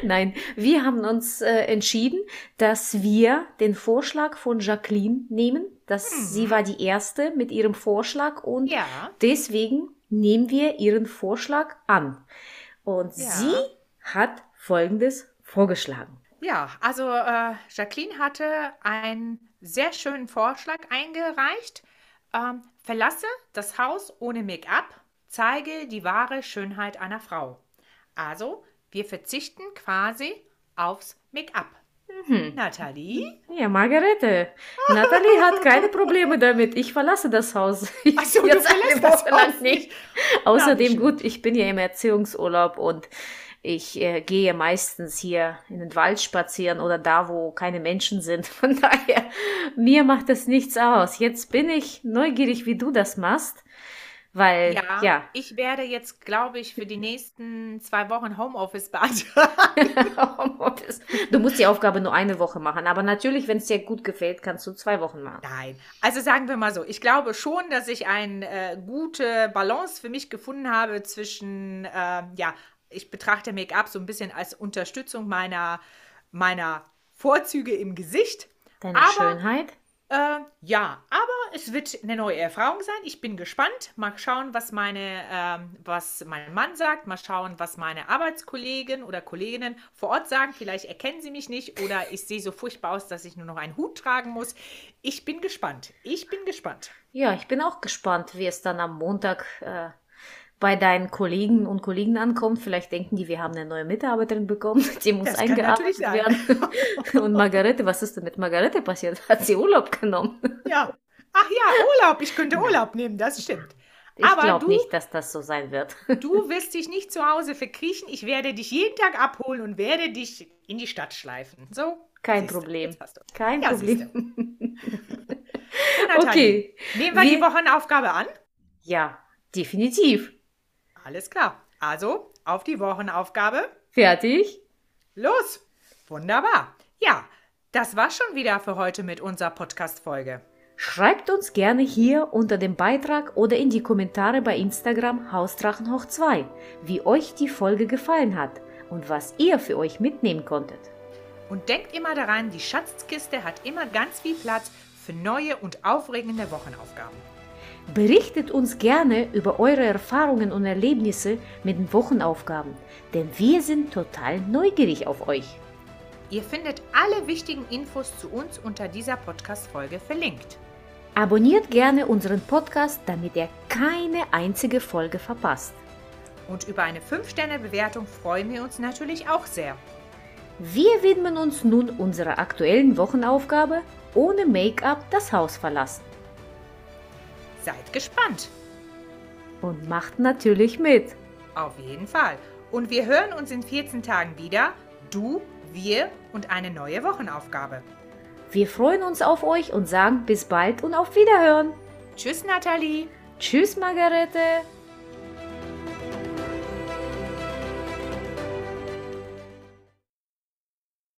Nein, wir haben uns äh, entschieden, dass wir den Vorschlag von Jacqueline nehmen. Dass mhm. sie war die erste mit ihrem Vorschlag und ja. deswegen nehmen wir ihren Vorschlag an. Und ja. sie hat Folgendes vorgeschlagen. Ja, also äh, Jacqueline hatte einen sehr schönen Vorschlag eingereicht. Ähm, verlasse das Haus ohne Make-up, zeige die wahre Schönheit einer Frau. Also, wir verzichten quasi aufs Make-up. Mhm. Nathalie? Ja, Margarete. Nathalie hat keine Probleme damit. Ich verlasse das Haus. Ich Ach so, jetzt eine Woche lang nicht. Außerdem, gut, ich bin ja im Erziehungsurlaub und ich äh, gehe meistens hier in den Wald spazieren oder da, wo keine Menschen sind. Von daher, mir macht das nichts aus. Jetzt bin ich neugierig, wie du das machst. Weil, ja, ja. ich werde jetzt, glaube ich, für die nächsten zwei Wochen Homeoffice beantragen. Homeoffice. Du musst die Aufgabe nur eine Woche machen. Aber natürlich, wenn es dir gut gefällt, kannst du zwei Wochen machen. Nein. Also sagen wir mal so, ich glaube schon, dass ich eine äh, gute Balance für mich gefunden habe zwischen, äh, ja, ich betrachte Make-up so ein bisschen als Unterstützung meiner, meiner Vorzüge im Gesicht. Deine aber, Schönheit? Äh, ja, aber es wird eine neue Erfahrung sein. Ich bin gespannt. Mal schauen, was meine, ähm, was mein Mann sagt. Mal schauen, was meine Arbeitskollegen oder Kolleginnen vor Ort sagen. Vielleicht erkennen sie mich nicht oder ich sehe so furchtbar aus, dass ich nur noch einen Hut tragen muss. Ich bin gespannt. Ich bin gespannt. Ja, ich bin auch gespannt, wie es dann am Montag äh, bei deinen Kollegen und Kollegen ankommt. Vielleicht denken die, wir haben eine neue Mitarbeiterin bekommen, die muss das eingearbeitet werden. und Margarete, was ist denn mit Margarete passiert? Hat sie Urlaub genommen? Ja. Ach ja, Urlaub. Ich könnte Urlaub nehmen, das stimmt. Ich glaube nicht, dass das so sein wird. du wirst dich nicht zu Hause verkriechen. Ich werde dich jeden Tag abholen und werde dich in die Stadt schleifen. So? Kein Problem. Kein ja, Problem. okay. Nehmen wir, wir die Wochenaufgabe an? Ja, definitiv. Alles klar. Also, auf die Wochenaufgabe. Fertig. Los. Wunderbar. Ja, das war schon wieder für heute mit unserer Podcast-Folge. Schreibt uns gerne hier unter dem Beitrag oder in die Kommentare bei Instagram Hausdrachen hoch 2, wie euch die Folge gefallen hat und was ihr für euch mitnehmen konntet. Und denkt immer daran, die Schatzkiste hat immer ganz viel Platz für neue und aufregende Wochenaufgaben. Berichtet uns gerne über eure Erfahrungen und Erlebnisse mit den Wochenaufgaben, denn wir sind total neugierig auf euch. Ihr findet alle wichtigen Infos zu uns unter dieser Podcast-Folge verlinkt. Abonniert gerne unseren Podcast, damit ihr keine einzige Folge verpasst. Und über eine 5-Sterne-Bewertung freuen wir uns natürlich auch sehr. Wir widmen uns nun unserer aktuellen Wochenaufgabe, ohne Make-up das Haus verlassen. Seid gespannt. Und macht natürlich mit. Auf jeden Fall. Und wir hören uns in 14 Tagen wieder. Du, wir und eine neue Wochenaufgabe. Wir freuen uns auf euch und sagen bis bald und auf Wiederhören. Tschüss, Nathalie. Tschüss, Margarete.